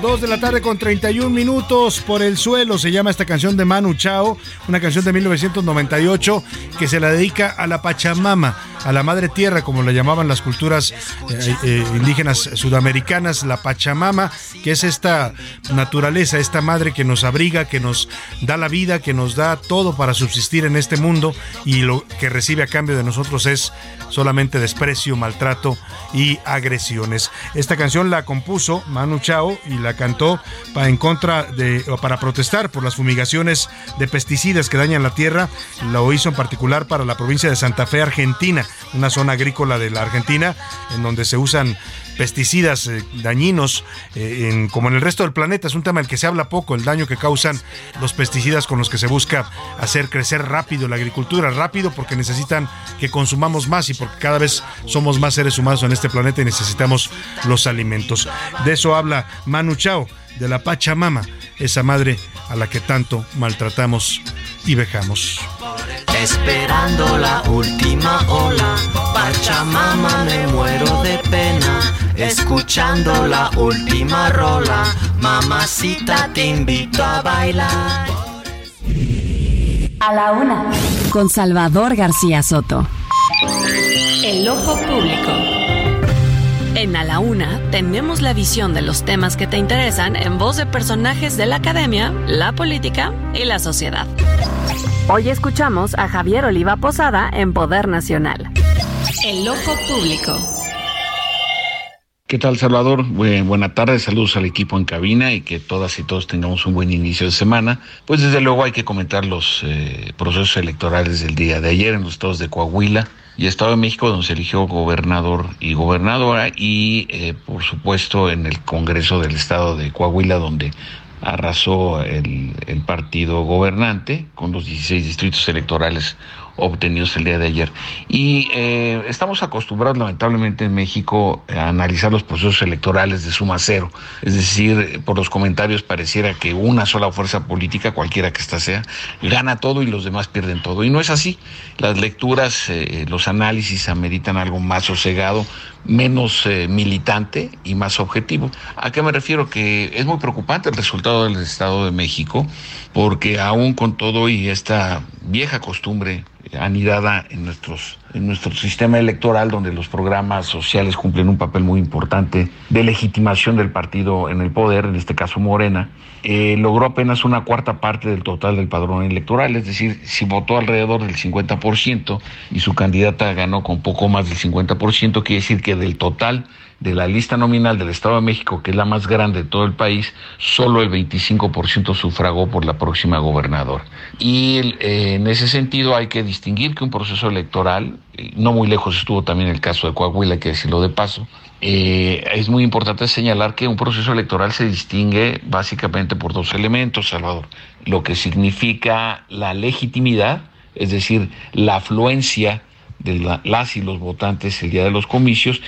Dos, de la tarde con 31 minutos por el suelo. Se llama esta canción de Manu Chao, una canción de 1998 que se la dedica a la Pachamama, a la madre tierra, como la llamaban las culturas eh, eh, indígenas sudamericanas, la Pachamama, que es esta naturaleza, esta madre que nos abriga, que nos da la vida, que nos da todo para subsistir en este mundo y lo que recibe a cambio de nosotros es solamente desprecio, maltrato y agresiones. Esta canción la compuso Manu Chao y la cantó para en contra de o para protestar por las fumigaciones de pesticidas que dañan la tierra. Lo hizo en particular para la provincia de Santa Fe, Argentina, una zona agrícola de la Argentina en donde se usan pesticidas eh, dañinos eh, como en el resto del planeta. Es un tema del que se habla poco, el daño que causan los pesticidas con los que se busca hacer crecer rápido la agricultura, rápido porque necesitan que consumamos más y porque cada vez somos más seres humanos en este planeta y necesitamos los alimentos. De eso habla Manu Chao, de la Pachamama, esa madre a la que tanto maltratamos y vejamos. Esperando la última ola, Pachamama me muero de pena. Escuchando la última rola, mamacita te invito a bailar. A la una. Con Salvador García Soto. El ojo público. En A la Una tenemos la visión de los temas que te interesan en voz de personajes de la academia, la política y la sociedad. Hoy escuchamos a Javier Oliva Posada en Poder Nacional. El ojo público. ¿Qué tal, Salvador? Buenas tardes, saludos al equipo en cabina y que todas y todos tengamos un buen inicio de semana. Pues desde luego hay que comentar los eh, procesos electorales del día de ayer en los estados de Coahuila y Estado de México, donde se eligió gobernador y gobernadora, y eh, por supuesto en el Congreso del Estado de Coahuila, donde arrasó el, el partido gobernante con los 16 distritos electorales obtenidos el día de ayer. Y eh, estamos acostumbrados lamentablemente en México a analizar los procesos electorales de suma cero. Es decir, por los comentarios pareciera que una sola fuerza política, cualquiera que ésta sea, gana todo y los demás pierden todo. Y no es así. Las lecturas, eh, los análisis ameritan algo más sosegado, menos eh, militante y más objetivo. ¿A qué me refiero? Que es muy preocupante el resultado del Estado de México, porque aún con todo y esta vieja costumbre anidada en nuestros en nuestro sistema electoral donde los programas sociales cumplen un papel muy importante de legitimación del partido en el poder, en este caso Morena, eh, logró apenas una cuarta parte del total del padrón electoral, es decir, si votó alrededor del 50% y su candidata ganó con poco más del 50%, quiere decir que del total de la lista nominal del Estado de México, que es la más grande de todo el país, solo el 25% sufragó por la próxima gobernadora. Y eh, en ese sentido hay que distinguir que un proceso electoral, eh, no muy lejos estuvo también el caso de Coahuila, hay que decirlo de paso, eh, es muy importante señalar que un proceso electoral se distingue básicamente por dos elementos, Salvador. Lo que significa la legitimidad, es decir, la afluencia de las y los votantes el día de los comicios,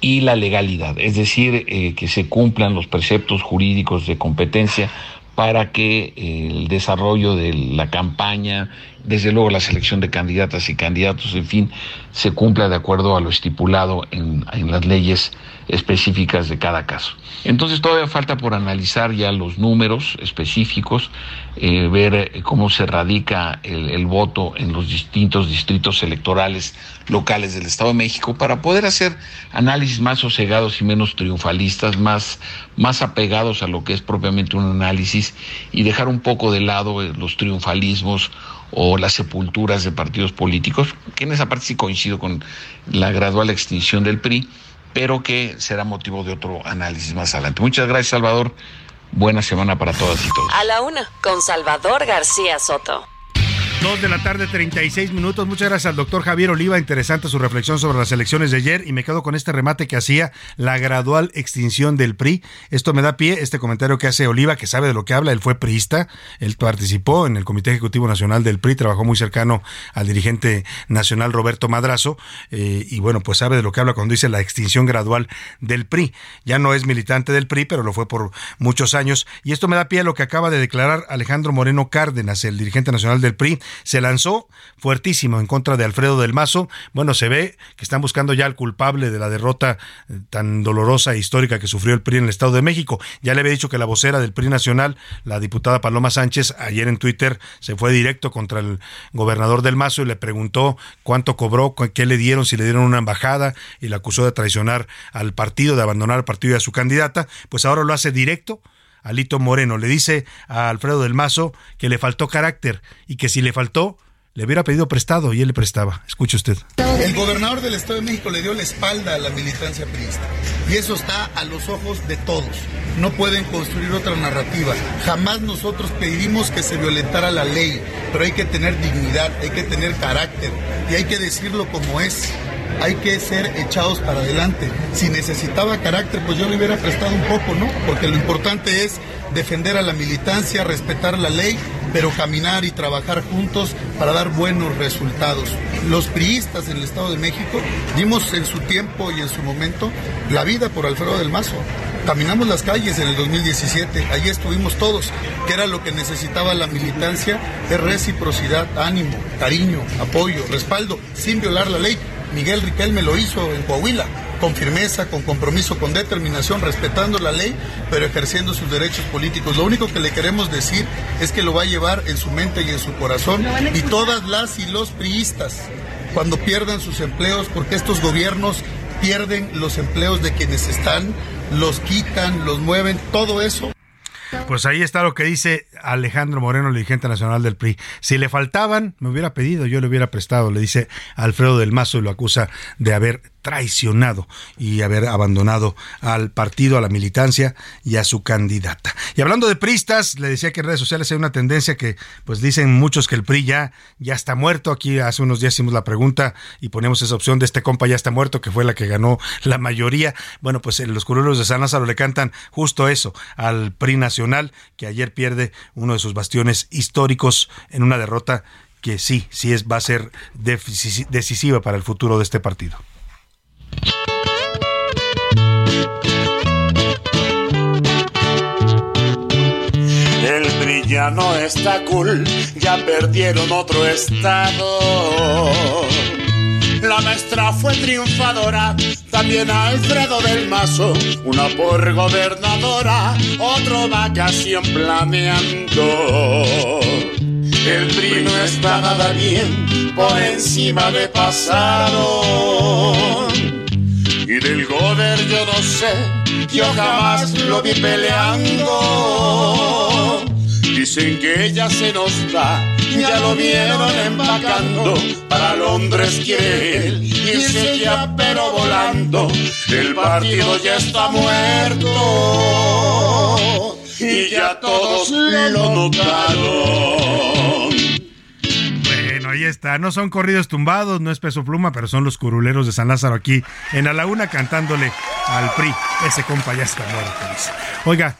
y la legalidad, es decir, eh, que se cumplan los preceptos jurídicos de competencia para que eh, el desarrollo de la campaña, desde luego la selección de candidatas y candidatos, en fin, se cumpla de acuerdo a lo estipulado en, las leyes específicas de cada caso. Entonces todavía falta por analizar ya los números específicos, eh, ver eh, cómo se radica el, el, voto en los distintos distritos electorales locales del Estado de México para poder hacer análisis más sosegados y menos triunfalistas, más, más apegados a lo que es propiamente un análisis y dejar un poco de lado eh, los triunfalismos o las sepulturas de partidos políticos, que en esa parte sí coincido con la gradual extinción del PRI pero que será motivo de otro análisis más adelante. Muchas gracias, Salvador. Buena semana para todas y todos. A la una, con Salvador García Soto. Dos de la tarde, 36 minutos. Muchas gracias al doctor Javier Oliva. Interesante su reflexión sobre las elecciones de ayer. Y me quedo con este remate que hacía la gradual extinción del PRI. Esto me da pie, este comentario que hace Oliva, que sabe de lo que habla. Él fue priista. Él participó en el Comité Ejecutivo Nacional del PRI. Trabajó muy cercano al dirigente nacional Roberto Madrazo. Eh, y bueno, pues sabe de lo que habla cuando dice la extinción gradual del PRI. Ya no es militante del PRI, pero lo fue por muchos años. Y esto me da pie a lo que acaba de declarar Alejandro Moreno Cárdenas, el dirigente nacional del PRI se lanzó fuertísimo en contra de Alfredo del Mazo. Bueno, se ve que están buscando ya al culpable de la derrota eh, tan dolorosa e histórica que sufrió el PRI en el Estado de México. Ya le había dicho que la vocera del PRI nacional, la diputada Paloma Sánchez, ayer en Twitter se fue directo contra el gobernador del Mazo y le preguntó cuánto cobró, qué le dieron, si le dieron una embajada y le acusó de traicionar al partido, de abandonar al partido y a su candidata. Pues ahora lo hace directo Alito Moreno. Le dice a Alfredo del Mazo que le faltó carácter y que si le faltó, le hubiera pedido prestado y él le prestaba. Escuche usted. El gobernador del Estado de México le dio la espalda a la militancia priista. Y eso está a los ojos de todos. No pueden construir otra narrativa. Jamás nosotros pedimos que se violentara la ley, pero hay que tener dignidad, hay que tener carácter y hay que decirlo como es. Hay que ser echados para adelante. Si necesitaba carácter, pues yo le hubiera prestado un poco, ¿no? Porque lo importante es defender a la militancia, respetar la ley, pero caminar y trabajar juntos para dar buenos resultados. Los priistas en el Estado de México dimos en su tiempo y en su momento la vida por Alfredo del Mazo. Caminamos las calles en el 2017, allí estuvimos todos, que era lo que necesitaba la militancia, es reciprocidad, ánimo, cariño, apoyo, respaldo, sin violar la ley. Miguel Riquelme lo hizo en Coahuila, con firmeza, con compromiso, con determinación, respetando la ley, pero ejerciendo sus derechos políticos. Lo único que le queremos decir es que lo va a llevar en su mente y en su corazón y todas las y los priistas cuando pierdan sus empleos, porque estos gobiernos pierden los empleos de quienes están, los quitan, los mueven, todo eso pues ahí está lo que dice Alejandro Moreno, el dirigente nacional del PRI. Si le faltaban, me hubiera pedido, yo le hubiera prestado, le dice Alfredo del Mazo y lo acusa de haber traicionado y haber abandonado al partido, a la militancia y a su candidata. Y hablando de pristas, le decía que en redes sociales hay una tendencia que pues dicen muchos que el PRI ya, ya está muerto. Aquí hace unos días hicimos la pregunta y ponemos esa opción de este compa ya está muerto, que fue la que ganó la mayoría. Bueno, pues los curulos de San Lázaro le cantan justo eso al PRI nacional, que ayer pierde uno de sus bastiones históricos en una derrota que sí, sí es, va a ser decisiva para el futuro de este partido. El brillano está cool, ya perdieron otro estado. La maestra fue triunfadora, también Alfredo del Mazo, una por gobernadora, otro vacación planeando. El PRI no está nada bien, por encima de pasado y del gober yo no sé, yo jamás lo vi peleando. Dicen que ya se nos va, ya lo vieron empacando, para Londres quiere él irse ya pero volando, el partido ya está muerto. Y ya todos lo notaron ahí está. No son corridos tumbados, no es peso pluma, pero son los curuleros de San Lázaro aquí en A la Una cantándole al PRI. Ese compa ya está muerto. Oiga,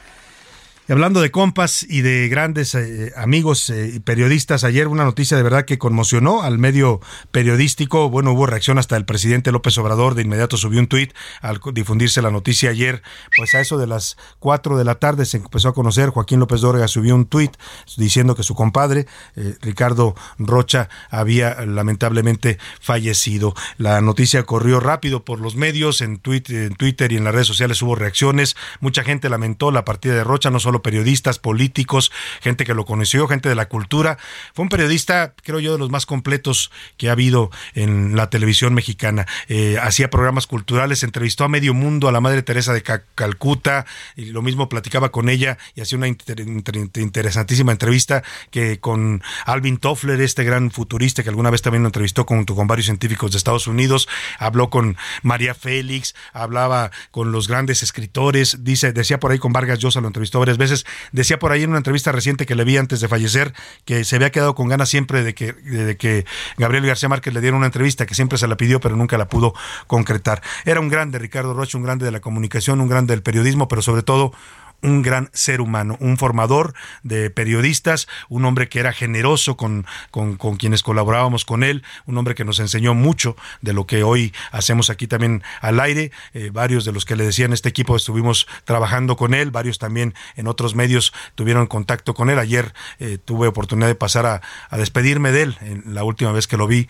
y hablando de compas y de grandes eh, amigos eh, y periodistas, ayer una noticia de verdad que conmocionó al medio periodístico. Bueno, hubo reacción hasta el presidente López Obrador, de inmediato subió un tuit al difundirse la noticia ayer. Pues a eso de las 4 de la tarde se empezó a conocer, Joaquín López Dórega subió un tuit diciendo que su compadre, eh, Ricardo Rocha, había lamentablemente fallecido. La noticia corrió rápido por los medios, en, en Twitter y en las redes sociales hubo reacciones. Mucha gente lamentó la partida de Rocha, no solo periodistas, políticos, gente que lo conoció, gente de la cultura. Fue un periodista, creo yo, de los más completos que ha habido en la televisión mexicana. Eh, hacía programas culturales, entrevistó a medio mundo, a la Madre Teresa de Calcuta, y lo mismo platicaba con ella y hacía una interesantísima entrevista que con Alvin Toffler, este gran futurista que alguna vez también lo entrevistó con, con varios científicos de Estados Unidos, habló con María Félix, hablaba con los grandes escritores, dice, decía por ahí con Vargas Llosa, lo entrevistó varias veces Decía por ahí en una entrevista reciente que le vi antes de fallecer que se había quedado con ganas siempre de que, de que Gabriel García Márquez le diera una entrevista, que siempre se la pidió, pero nunca la pudo concretar. Era un grande Ricardo Rocha, un grande de la comunicación, un grande del periodismo, pero sobre todo un gran ser humano, un formador de periodistas, un hombre que era generoso con, con, quienes colaborábamos con él, un hombre que nos enseñó mucho de lo que hoy hacemos aquí también al aire. Eh, varios de los que le decían este equipo estuvimos trabajando con él, varios también en otros medios tuvieron contacto con él. Ayer eh, tuve oportunidad de pasar a, a despedirme de él, en la última vez que lo vi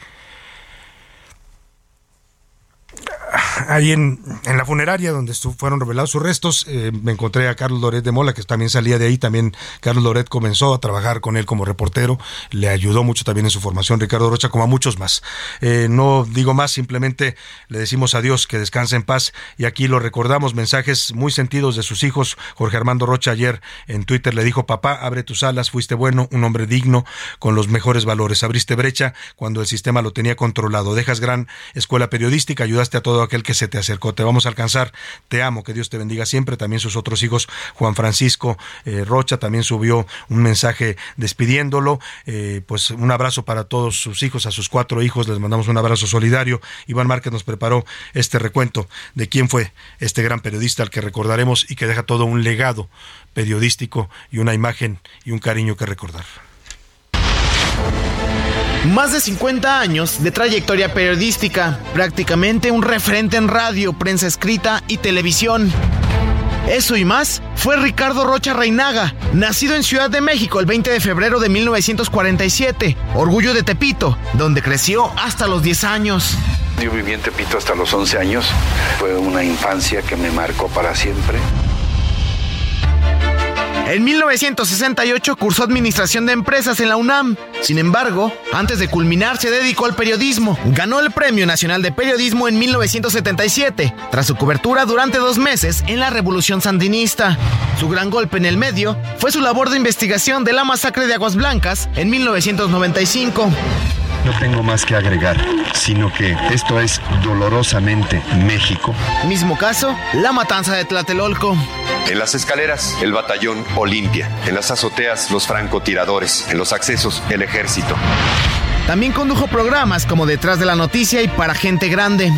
ahí en, la funeraria donde fueron revelados sus restos, eh, me encontré a Carlos Loret de Mola, que también salía de ahí. También Carlos Loret comenzó a trabajar con él como reportero. Le ayudó mucho también en su formación Ricardo Rocha, como a muchos más. Eh, no digo más, simplemente le decimos adiós, que descanse en paz. Y aquí lo recordamos, mensajes muy sentidos de sus hijos. Jorge Armando Rocha ayer en Twitter le dijo, papá, abre tus alas, fuiste bueno, un hombre digno, con los mejores valores. Abriste brecha cuando el sistema lo tenía controlado. Dejas gran escuela periodística, ayudaste a todo aquel que se te acercó. Te vamos a alcanzar. Te amo, que Dios te bendiga siempre. También sus otros hijos, Juan Francisco eh, Rocha, también subió un mensaje despidiéndolo. Eh, pues un abrazo para todos sus hijos, a sus cuatro hijos, les mandamos un abrazo solidario. Iván Márquez nos preparó este recuento de quién fue este gran periodista al que recordaremos y que deja todo un legado periodístico y una imagen y un cariño que recordar. Más de 50 años de trayectoria periodística, prácticamente un referente en radio, prensa escrita y televisión. Eso y más fue Ricardo Rocha Reinaga, nacido en Ciudad de México el 20 de febrero de 1947, orgullo de Tepito, donde creció hasta los 10 años. Yo viví en Tepito hasta los 11 años, fue una infancia que me marcó para siempre. En 1968 cursó Administración de Empresas en la UNAM. Sin embargo, antes de culminar se dedicó al periodismo. Ganó el Premio Nacional de Periodismo en 1977, tras su cobertura durante dos meses en la Revolución Sandinista. Su gran golpe en el medio fue su labor de investigación de la masacre de Aguas Blancas en 1995. No tengo más que agregar, sino que esto es dolorosamente México. Mismo caso, la matanza de Tlatelolco. En las escaleras, el batallón Olimpia. En las azoteas, los francotiradores. En los accesos, el ejército. También condujo programas como Detrás de la Noticia y Para Gente Grande.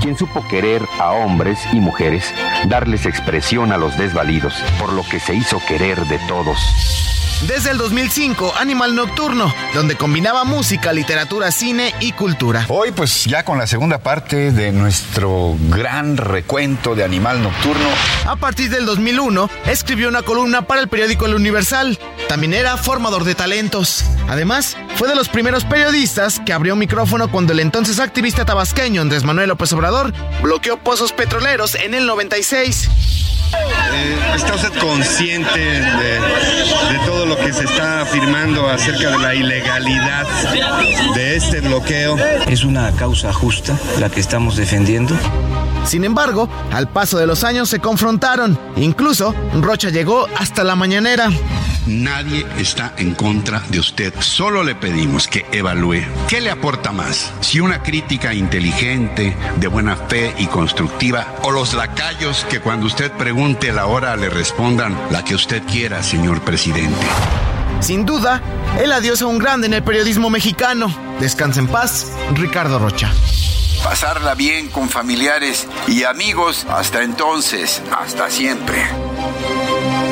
Quien supo querer a hombres y mujeres, darles expresión a los desvalidos, por lo que se hizo querer de todos. Desde el 2005, Animal Nocturno, donde combinaba música, literatura, cine y cultura. Hoy, pues ya con la segunda parte de nuestro gran recuento de Animal Nocturno. A partir del 2001, escribió una columna para el periódico El Universal. También era formador de talentos. Además, fue de los primeros periodistas que abrió micrófono cuando el entonces activista tabasqueño Andrés Manuel López Obrador bloqueó pozos petroleros en el 96. Eh, ¿Está usted consciente de, de, todo lo que se está afirmando acerca de la ilegalidad de este bloqueo? Es una causa justa la que estamos defendiendo. Sin embargo, al paso de los años se confrontaron. Incluso Rocha llegó hasta la mañanera. Nadie está en contra de usted. Solo le pedimos que evalúe qué le aporta más. Si una crítica inteligente, de buena fe y constructiva, o los lacayos que cuando usted pregunte la hora le respondan la que usted quiera, señor presidente. Sin duda, el adiós a un grande en el periodismo mexicano. Descansa en paz, Ricardo Rocha pasarla bien con familiares y amigos. Hasta entonces, hasta siempre.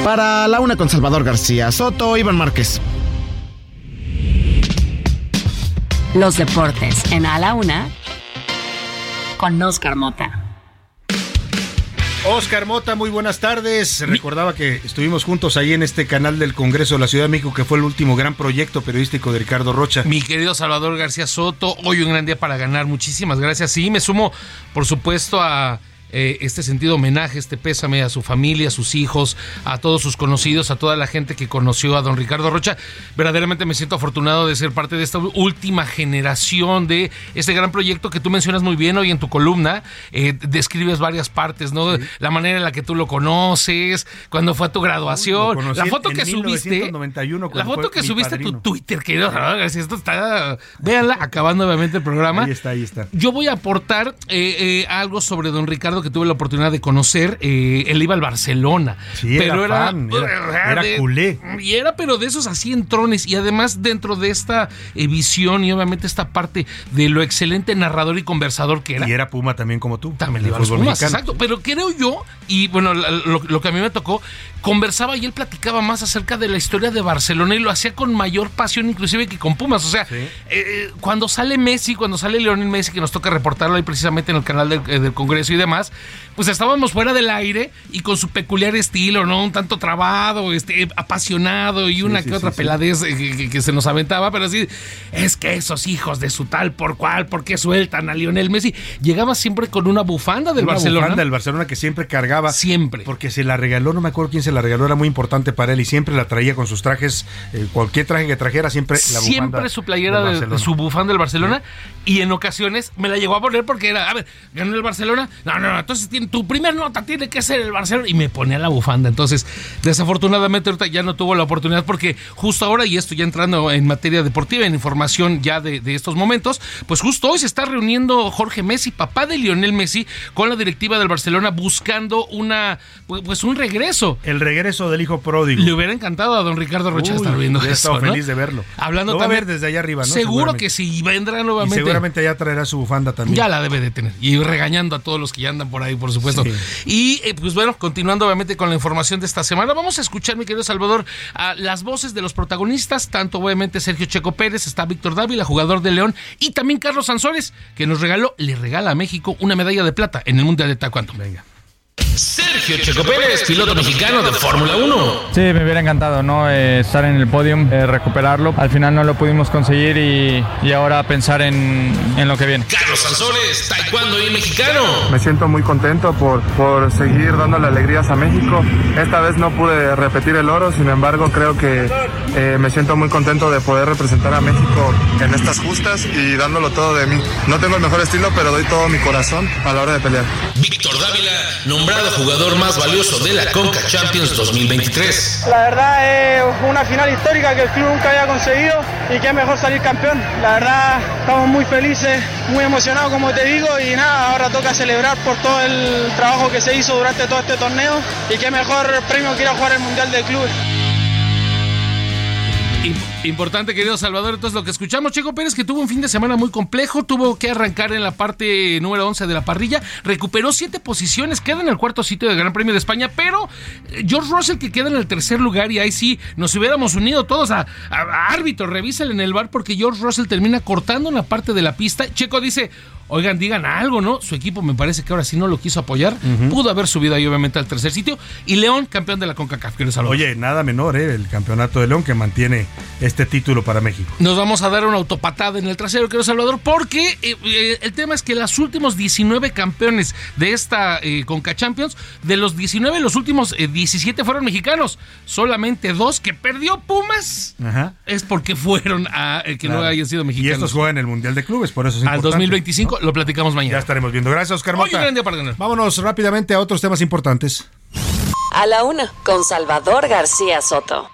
Para la una con Salvador García Soto, Iván Márquez. Los deportes en A la Una con Oscar Mota. Oscar Mota, muy buenas tardes. Recordaba que estuvimos juntos ahí en este canal del Congreso de la Ciudad de México, que fue el último gran proyecto periodístico de Ricardo Rocha. Mi querido Salvador García Soto, hoy un gran día para ganar. Muchísimas gracias. Sí, me sumo, por supuesto, a eh, este sentido homenaje, este pésame a su familia, a sus hijos, a todos sus conocidos, a toda la gente que conoció a don Ricardo Rocha. Verdaderamente me siento afortunado de ser parte de esta última generación de este gran proyecto que tú mencionas muy bien hoy en tu columna. Eh, describes varias partes, ¿no? La manera en la que tú lo conoces, cuando fue a tu graduación, la foto que subiste. La foto que subiste a tu Twitter, querido. Esto está. Véanla, acabando obviamente el programa. Ahí está, ahí está. Yo voy a aportar eh, algo sobre don Ricardo que tuve la oportunidad de conocer, eh, él iba al Barcelona. Sí, pero era, fan, era, era de, culé. Y era, pero de esos así en trones. Y además, dentro de esta eh, visión y obviamente esta parte de lo excelente narrador y conversador que era. Y era Puma también como tú. También le iba a los Pumas, exacto. Pero creo yo, y bueno, lo, lo que a mí me tocó, conversaba y él platicaba más acerca de la historia de Barcelona y lo hacía con mayor pasión inclusive que con Pumas. O sea, sí. eh, cuando sale Messi, cuando sale Leonel Messi, que nos toca reportarlo ahí precisamente en el canal del, del Congreso y demás, pues estábamos fuera del aire y con su peculiar estilo, ¿no? Un tanto trabado, este, apasionado y una sí, que otra peladez que, que, se nos aventaba, pero así, es que esos hijos de su tal por cual, ¿por qué sueltan a Lionel Messi? Llegaba siempre con una bufanda del una Barcelona. Bufanda del Barcelona que siempre cargaba. Siempre. Porque se la regaló, no me acuerdo quién se la regaló, era muy importante para él y siempre la traía con sus trajes, eh, cualquier traje que trajera, siempre la Siempre su playera de, de, su bufanda del Barcelona y en ocasiones me la llegó a poner porque era, a ver, ganó el Barcelona. No, no, no, entonces tiene, tu primer nota tiene que ser el Barcelona y me ponía la bufanda. Entonces, desafortunadamente ahorita ya no tuvo la oportunidad porque justo ahora, y esto ya entrando en materia deportiva, en información ya de, de estos momentos, pues justo hoy se está reuniendo Jorge Messi, papá de Lionel Messi, con la directiva del Barcelona buscando una, pues, pues un regreso. El regreso del hijo pródigo. Le hubiera encantado a don Ricardo Rocha Uy, estar viendo eso. ¿no? feliz de verlo. Hablando Lo va a también ver desde allá arriba, ¿no? Seguro que sí, vendrá Y nuevamente. seguramente ya traerá su bufanda también. Ya la debe de tener. Y regañando a todos los que ya andan por ahí, por supuesto. Sí. Y eh, pues bueno, continuando obviamente con la información de esta semana, vamos a escuchar, mi querido Salvador, a las voces de los protagonistas, tanto obviamente Sergio Checo Pérez, está Víctor Dávila, jugador de León, y también Carlos Sansores, que nos regaló, le regala a México una medalla de plata en el Mundial de Taekwondo. Venga. Sergio Checo Pérez, piloto mexicano de Fórmula 1. Sí, me hubiera encantado ¿no? Eh, estar en el podium, eh, recuperarlo. Al final no lo pudimos conseguir y, y ahora pensar en, en, lo que viene. Carlos Sansores, taekwondo y mexicano. Me siento muy contento por, por seguir dándole alegrías a México. Esta vez no pude repetir el oro, sin embargo creo que eh, me siento muy contento de poder representar a México en estas justas y dándolo todo de mí. No tengo el mejor estilo, pero doy todo mi corazón a la hora de pelear. Víctor Dávila, nombrado jugador más valioso de la Conca Champions 2023. La verdad es una final histórica que el club nunca había conseguido y que es mejor salir campeón. La verdad estamos muy felices, muy emocionados como te digo y nada, ahora toca celebrar por todo el trabajo que se hizo durante todo este torneo y qué mejor premio que ir a jugar el Mundial de Clubes. Importante, querido Salvador. Entonces, lo que escuchamos, Checo Pérez, que tuvo un fin de semana muy complejo, tuvo que arrancar en la parte número 11 de la parrilla, recuperó siete posiciones, queda en el cuarto sitio del Gran Premio de España, pero eh, George Russell que queda en el tercer lugar y ahí sí nos hubiéramos unido todos a, a, árbitro, revísale en el bar porque George Russell termina cortando una parte de la pista. Checo dice, oigan, digan algo, ¿no? Su equipo me parece que ahora sí no lo quiso apoyar, uh -huh. pudo haber subido ahí obviamente al tercer sitio y León, campeón de la CONCACAF. Oye, nada menor, ¿eh? El campeonato de León que mantiene este título para México. Nos vamos a dar una autopatada en el trasero, querido Salvador, porque eh, eh, el tema es que los últimos 19 campeones de esta eh, Conca Champions, de los 19, los últimos 17 fueron mexicanos. Solamente dos que perdió Pumas Ajá. es porque fueron a que claro. no hayan sido mexicanos. Y estos juegan el Mundial de Clubes, por eso es Al 2025 lo platicamos mañana. Ya estaremos viendo. Gracias, Oscar Mota. Hoy un día para ganar. Vámonos rápidamente a otros temas importantes. A la una, con Salvador García Soto.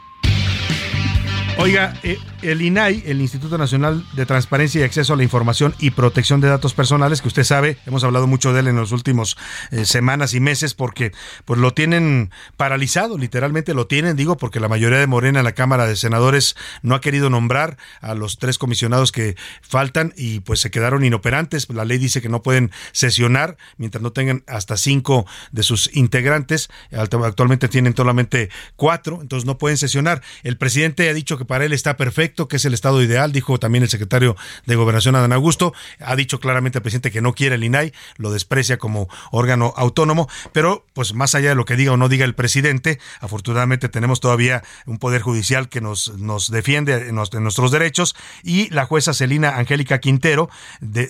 Oiga, eh, el INAI, el Instituto Nacional de Transparencia y Acceso a la Información y Protección de Datos Personales, que usted sabe, hemos hablado mucho de él en los últimos eh, semanas y meses porque pues lo tienen paralizado, literalmente lo tienen, digo, porque la mayoría de Morena en la Cámara de Senadores no ha querido nombrar a los tres comisionados que faltan y pues se quedaron inoperantes. La ley dice que no pueden sesionar mientras no tengan hasta cinco de sus integrantes. Actualmente tienen solamente cuatro, entonces no pueden sesionar. El presidente ha dicho que para él está perfecto, que es el estado ideal, dijo también el secretario de Gobernación Adán Augusto, ha dicho claramente el presidente que no quiere el INAI, lo desprecia como órgano autónomo, pero pues más allá de lo que diga o no diga el presidente, afortunadamente tenemos todavía un poder judicial que nos, nos defiende en, nuestros derechos y la jueza Celina Angélica Quintero de,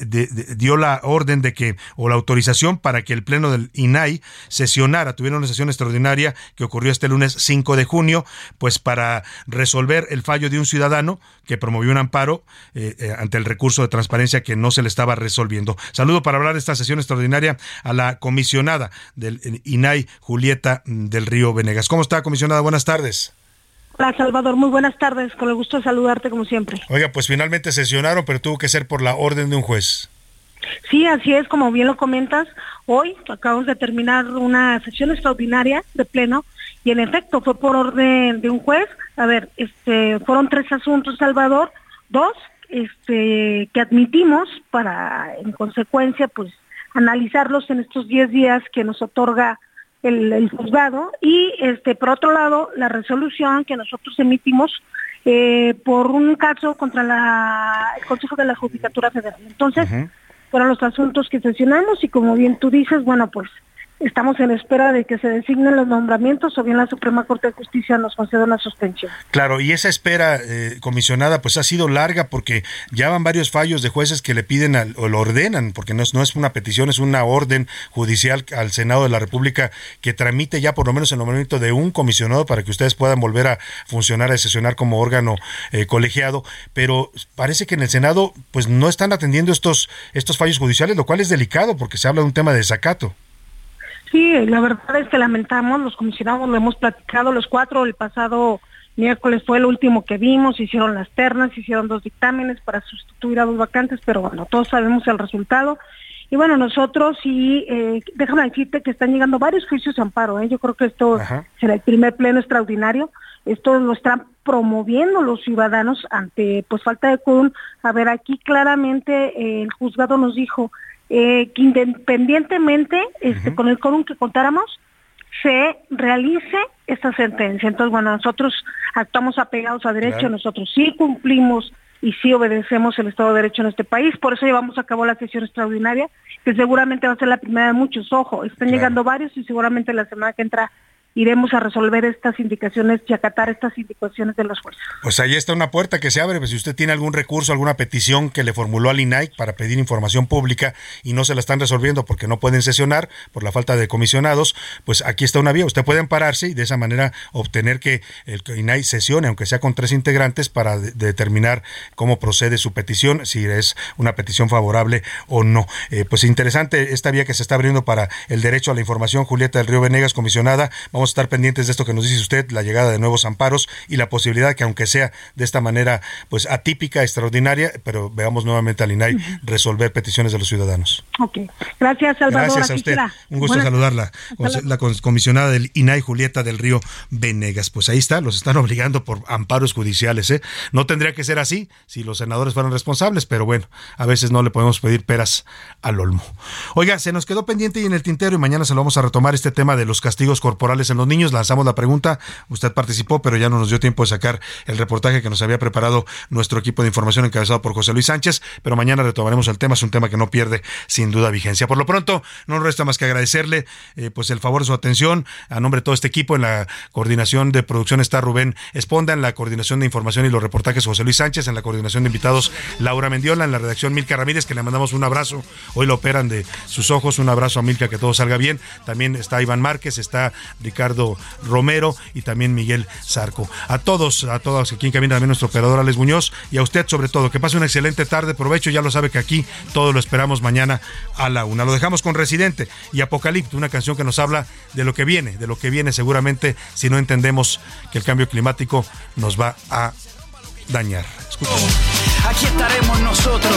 dio la orden de que, o la autorización para que el pleno del INAI sesionara, tuviera una sesión extraordinaria que ocurrió este lunes 5 de junio, pues para resolver el fallo de un ciudadano que promovió un amparo eh, eh, ante el recurso de transparencia que no se le estaba resolviendo. Saludo para hablar de esta sesión extraordinaria a la comisionada del INAI, Julieta mm, del Río Venegas. ¿Cómo está, comisionada? Buenas tardes. Hola Salvador, muy buenas tardes, con el gusto de saludarte como siempre. Oiga, pues finalmente sesionaron, pero tuvo que ser por la orden de un juez. Sí, así es, como bien lo comentas, hoy acabamos de terminar una sesión extraordinaria de pleno y en efecto fue por orden de un juez. A ver, este, fueron tres asuntos, Salvador, dos este, que admitimos para, en consecuencia, pues analizarlos en estos 10 días que nos otorga el, el, juzgado y, este, por otro lado, la resolución que nosotros emitimos eh, por un caso contra la, el Consejo de la Judicatura Federal. Entonces, uh -huh. fueron los asuntos que sesionamos y como bien tú dices, bueno, pues estamos en espera de que se designen los nombramientos o bien la Suprema Corte de Justicia nos conceda una suspensión. Claro, y esa espera, eh, comisionada, pues ha sido larga porque ya van varios fallos de jueces que le piden al, o lo ordenan, porque no es, no es una petición, es una orden judicial al Senado de la República que tramite ya por lo menos el nombramiento de un comisionado para que ustedes puedan volver a funcionar, a sesionar como órgano eh, colegiado, pero parece que en el Senado pues no están atendiendo estos, estos fallos judiciales, lo cual es delicado porque se habla de un tema de desacato. Sí, la verdad es que lamentamos, los comisionados lo hemos platicado los cuatro, el pasado miércoles fue el último que vimos, hicieron las ternas, hicieron dos dictámenes para sustituir a dos vacantes, pero bueno, todos sabemos el resultado. Y bueno, nosotros sí, eh, déjame decirte que están llegando varios juicios de amparo, ¿eh? yo creo que esto será el primer pleno extraordinario, esto lo están promoviendo los ciudadanos ante pues falta de quórum. A ver, aquí claramente eh, el juzgado nos dijo, eh, que independientemente este, con el quórum que contáramos, se realice esta sentencia. Entonces, bueno, nosotros actuamos apegados a derecho, nosotros sí cumplimos y sí obedecemos el Estado de Derecho en este país, por eso llevamos a cabo la sesión extraordinaria, que seguramente va a ser la primera de muchos. Ojo, están llegando varios y seguramente la semana que entra iremos a resolver estas indicaciones y acatar estas indicaciones de los jueces. Pues ahí está una puerta que se abre, pues si usted tiene algún recurso, alguna petición que le formuló al INAI para pedir información pública y no se la están resolviendo porque no pueden sesionar por la falta de comisionados, pues aquí está una vía, usted puede ampararse y de esa manera obtener que el INAI sesione, aunque sea con tres integrantes, para determinar cómo procede su petición, si es una petición favorable o no. Eh, pues interesante esta vía que se está abriendo para el derecho a la información, Julieta del Río Venegas, comisionada, Vamos a estar pendientes de esto que nos dice usted, la llegada de nuevos amparos y la posibilidad que aunque sea de esta manera pues atípica, extraordinaria, pero veamos nuevamente al INAI resolver peticiones de los ciudadanos. Ok. Gracias, Salvador. Gracias a usted. Un gusto saludarla. La comisionada del INAI, Julieta del Río Venegas. Pues ahí está, los están obligando por amparos judiciales. ¿eh? No tendría que ser así si los senadores fueran responsables, pero bueno, a veces no le podemos pedir peras al olmo. Oiga, se nos quedó pendiente y en el tintero y mañana se lo vamos a retomar este tema de los castigos corporales en los niños. Lanzamos la pregunta, usted participó, pero ya no nos dio tiempo de sacar el reportaje que nos había preparado nuestro equipo de información encabezado por José Luis Sánchez, pero mañana retomaremos el tema, es un tema que no pierde sin duda vigencia. Por lo pronto, no nos resta más que agradecerle eh, pues el favor de su atención a nombre de todo este equipo. En la coordinación de producción está Rubén Esponda, en la coordinación de información y los reportajes José Luis Sánchez, en la coordinación de invitados Laura Mendiola, en la redacción Milka Ramírez, que le mandamos un abrazo. Hoy lo operan de sus ojos, un abrazo a Milka, que todo salga bien. También está Iván Márquez, está Ricardo Romero y también Miguel Zarco. A todos, a todos aquí en camino también nuestro operador Alex Muñoz y a usted sobre todo, que pase una excelente tarde, provecho, ya lo sabe que aquí todo lo esperamos mañana a la una. Lo dejamos con Residente y Apocalipto, una canción que nos habla de lo que viene, de lo que viene seguramente si no entendemos que el cambio climático nos va a dañar. Aquí estaremos nosotros.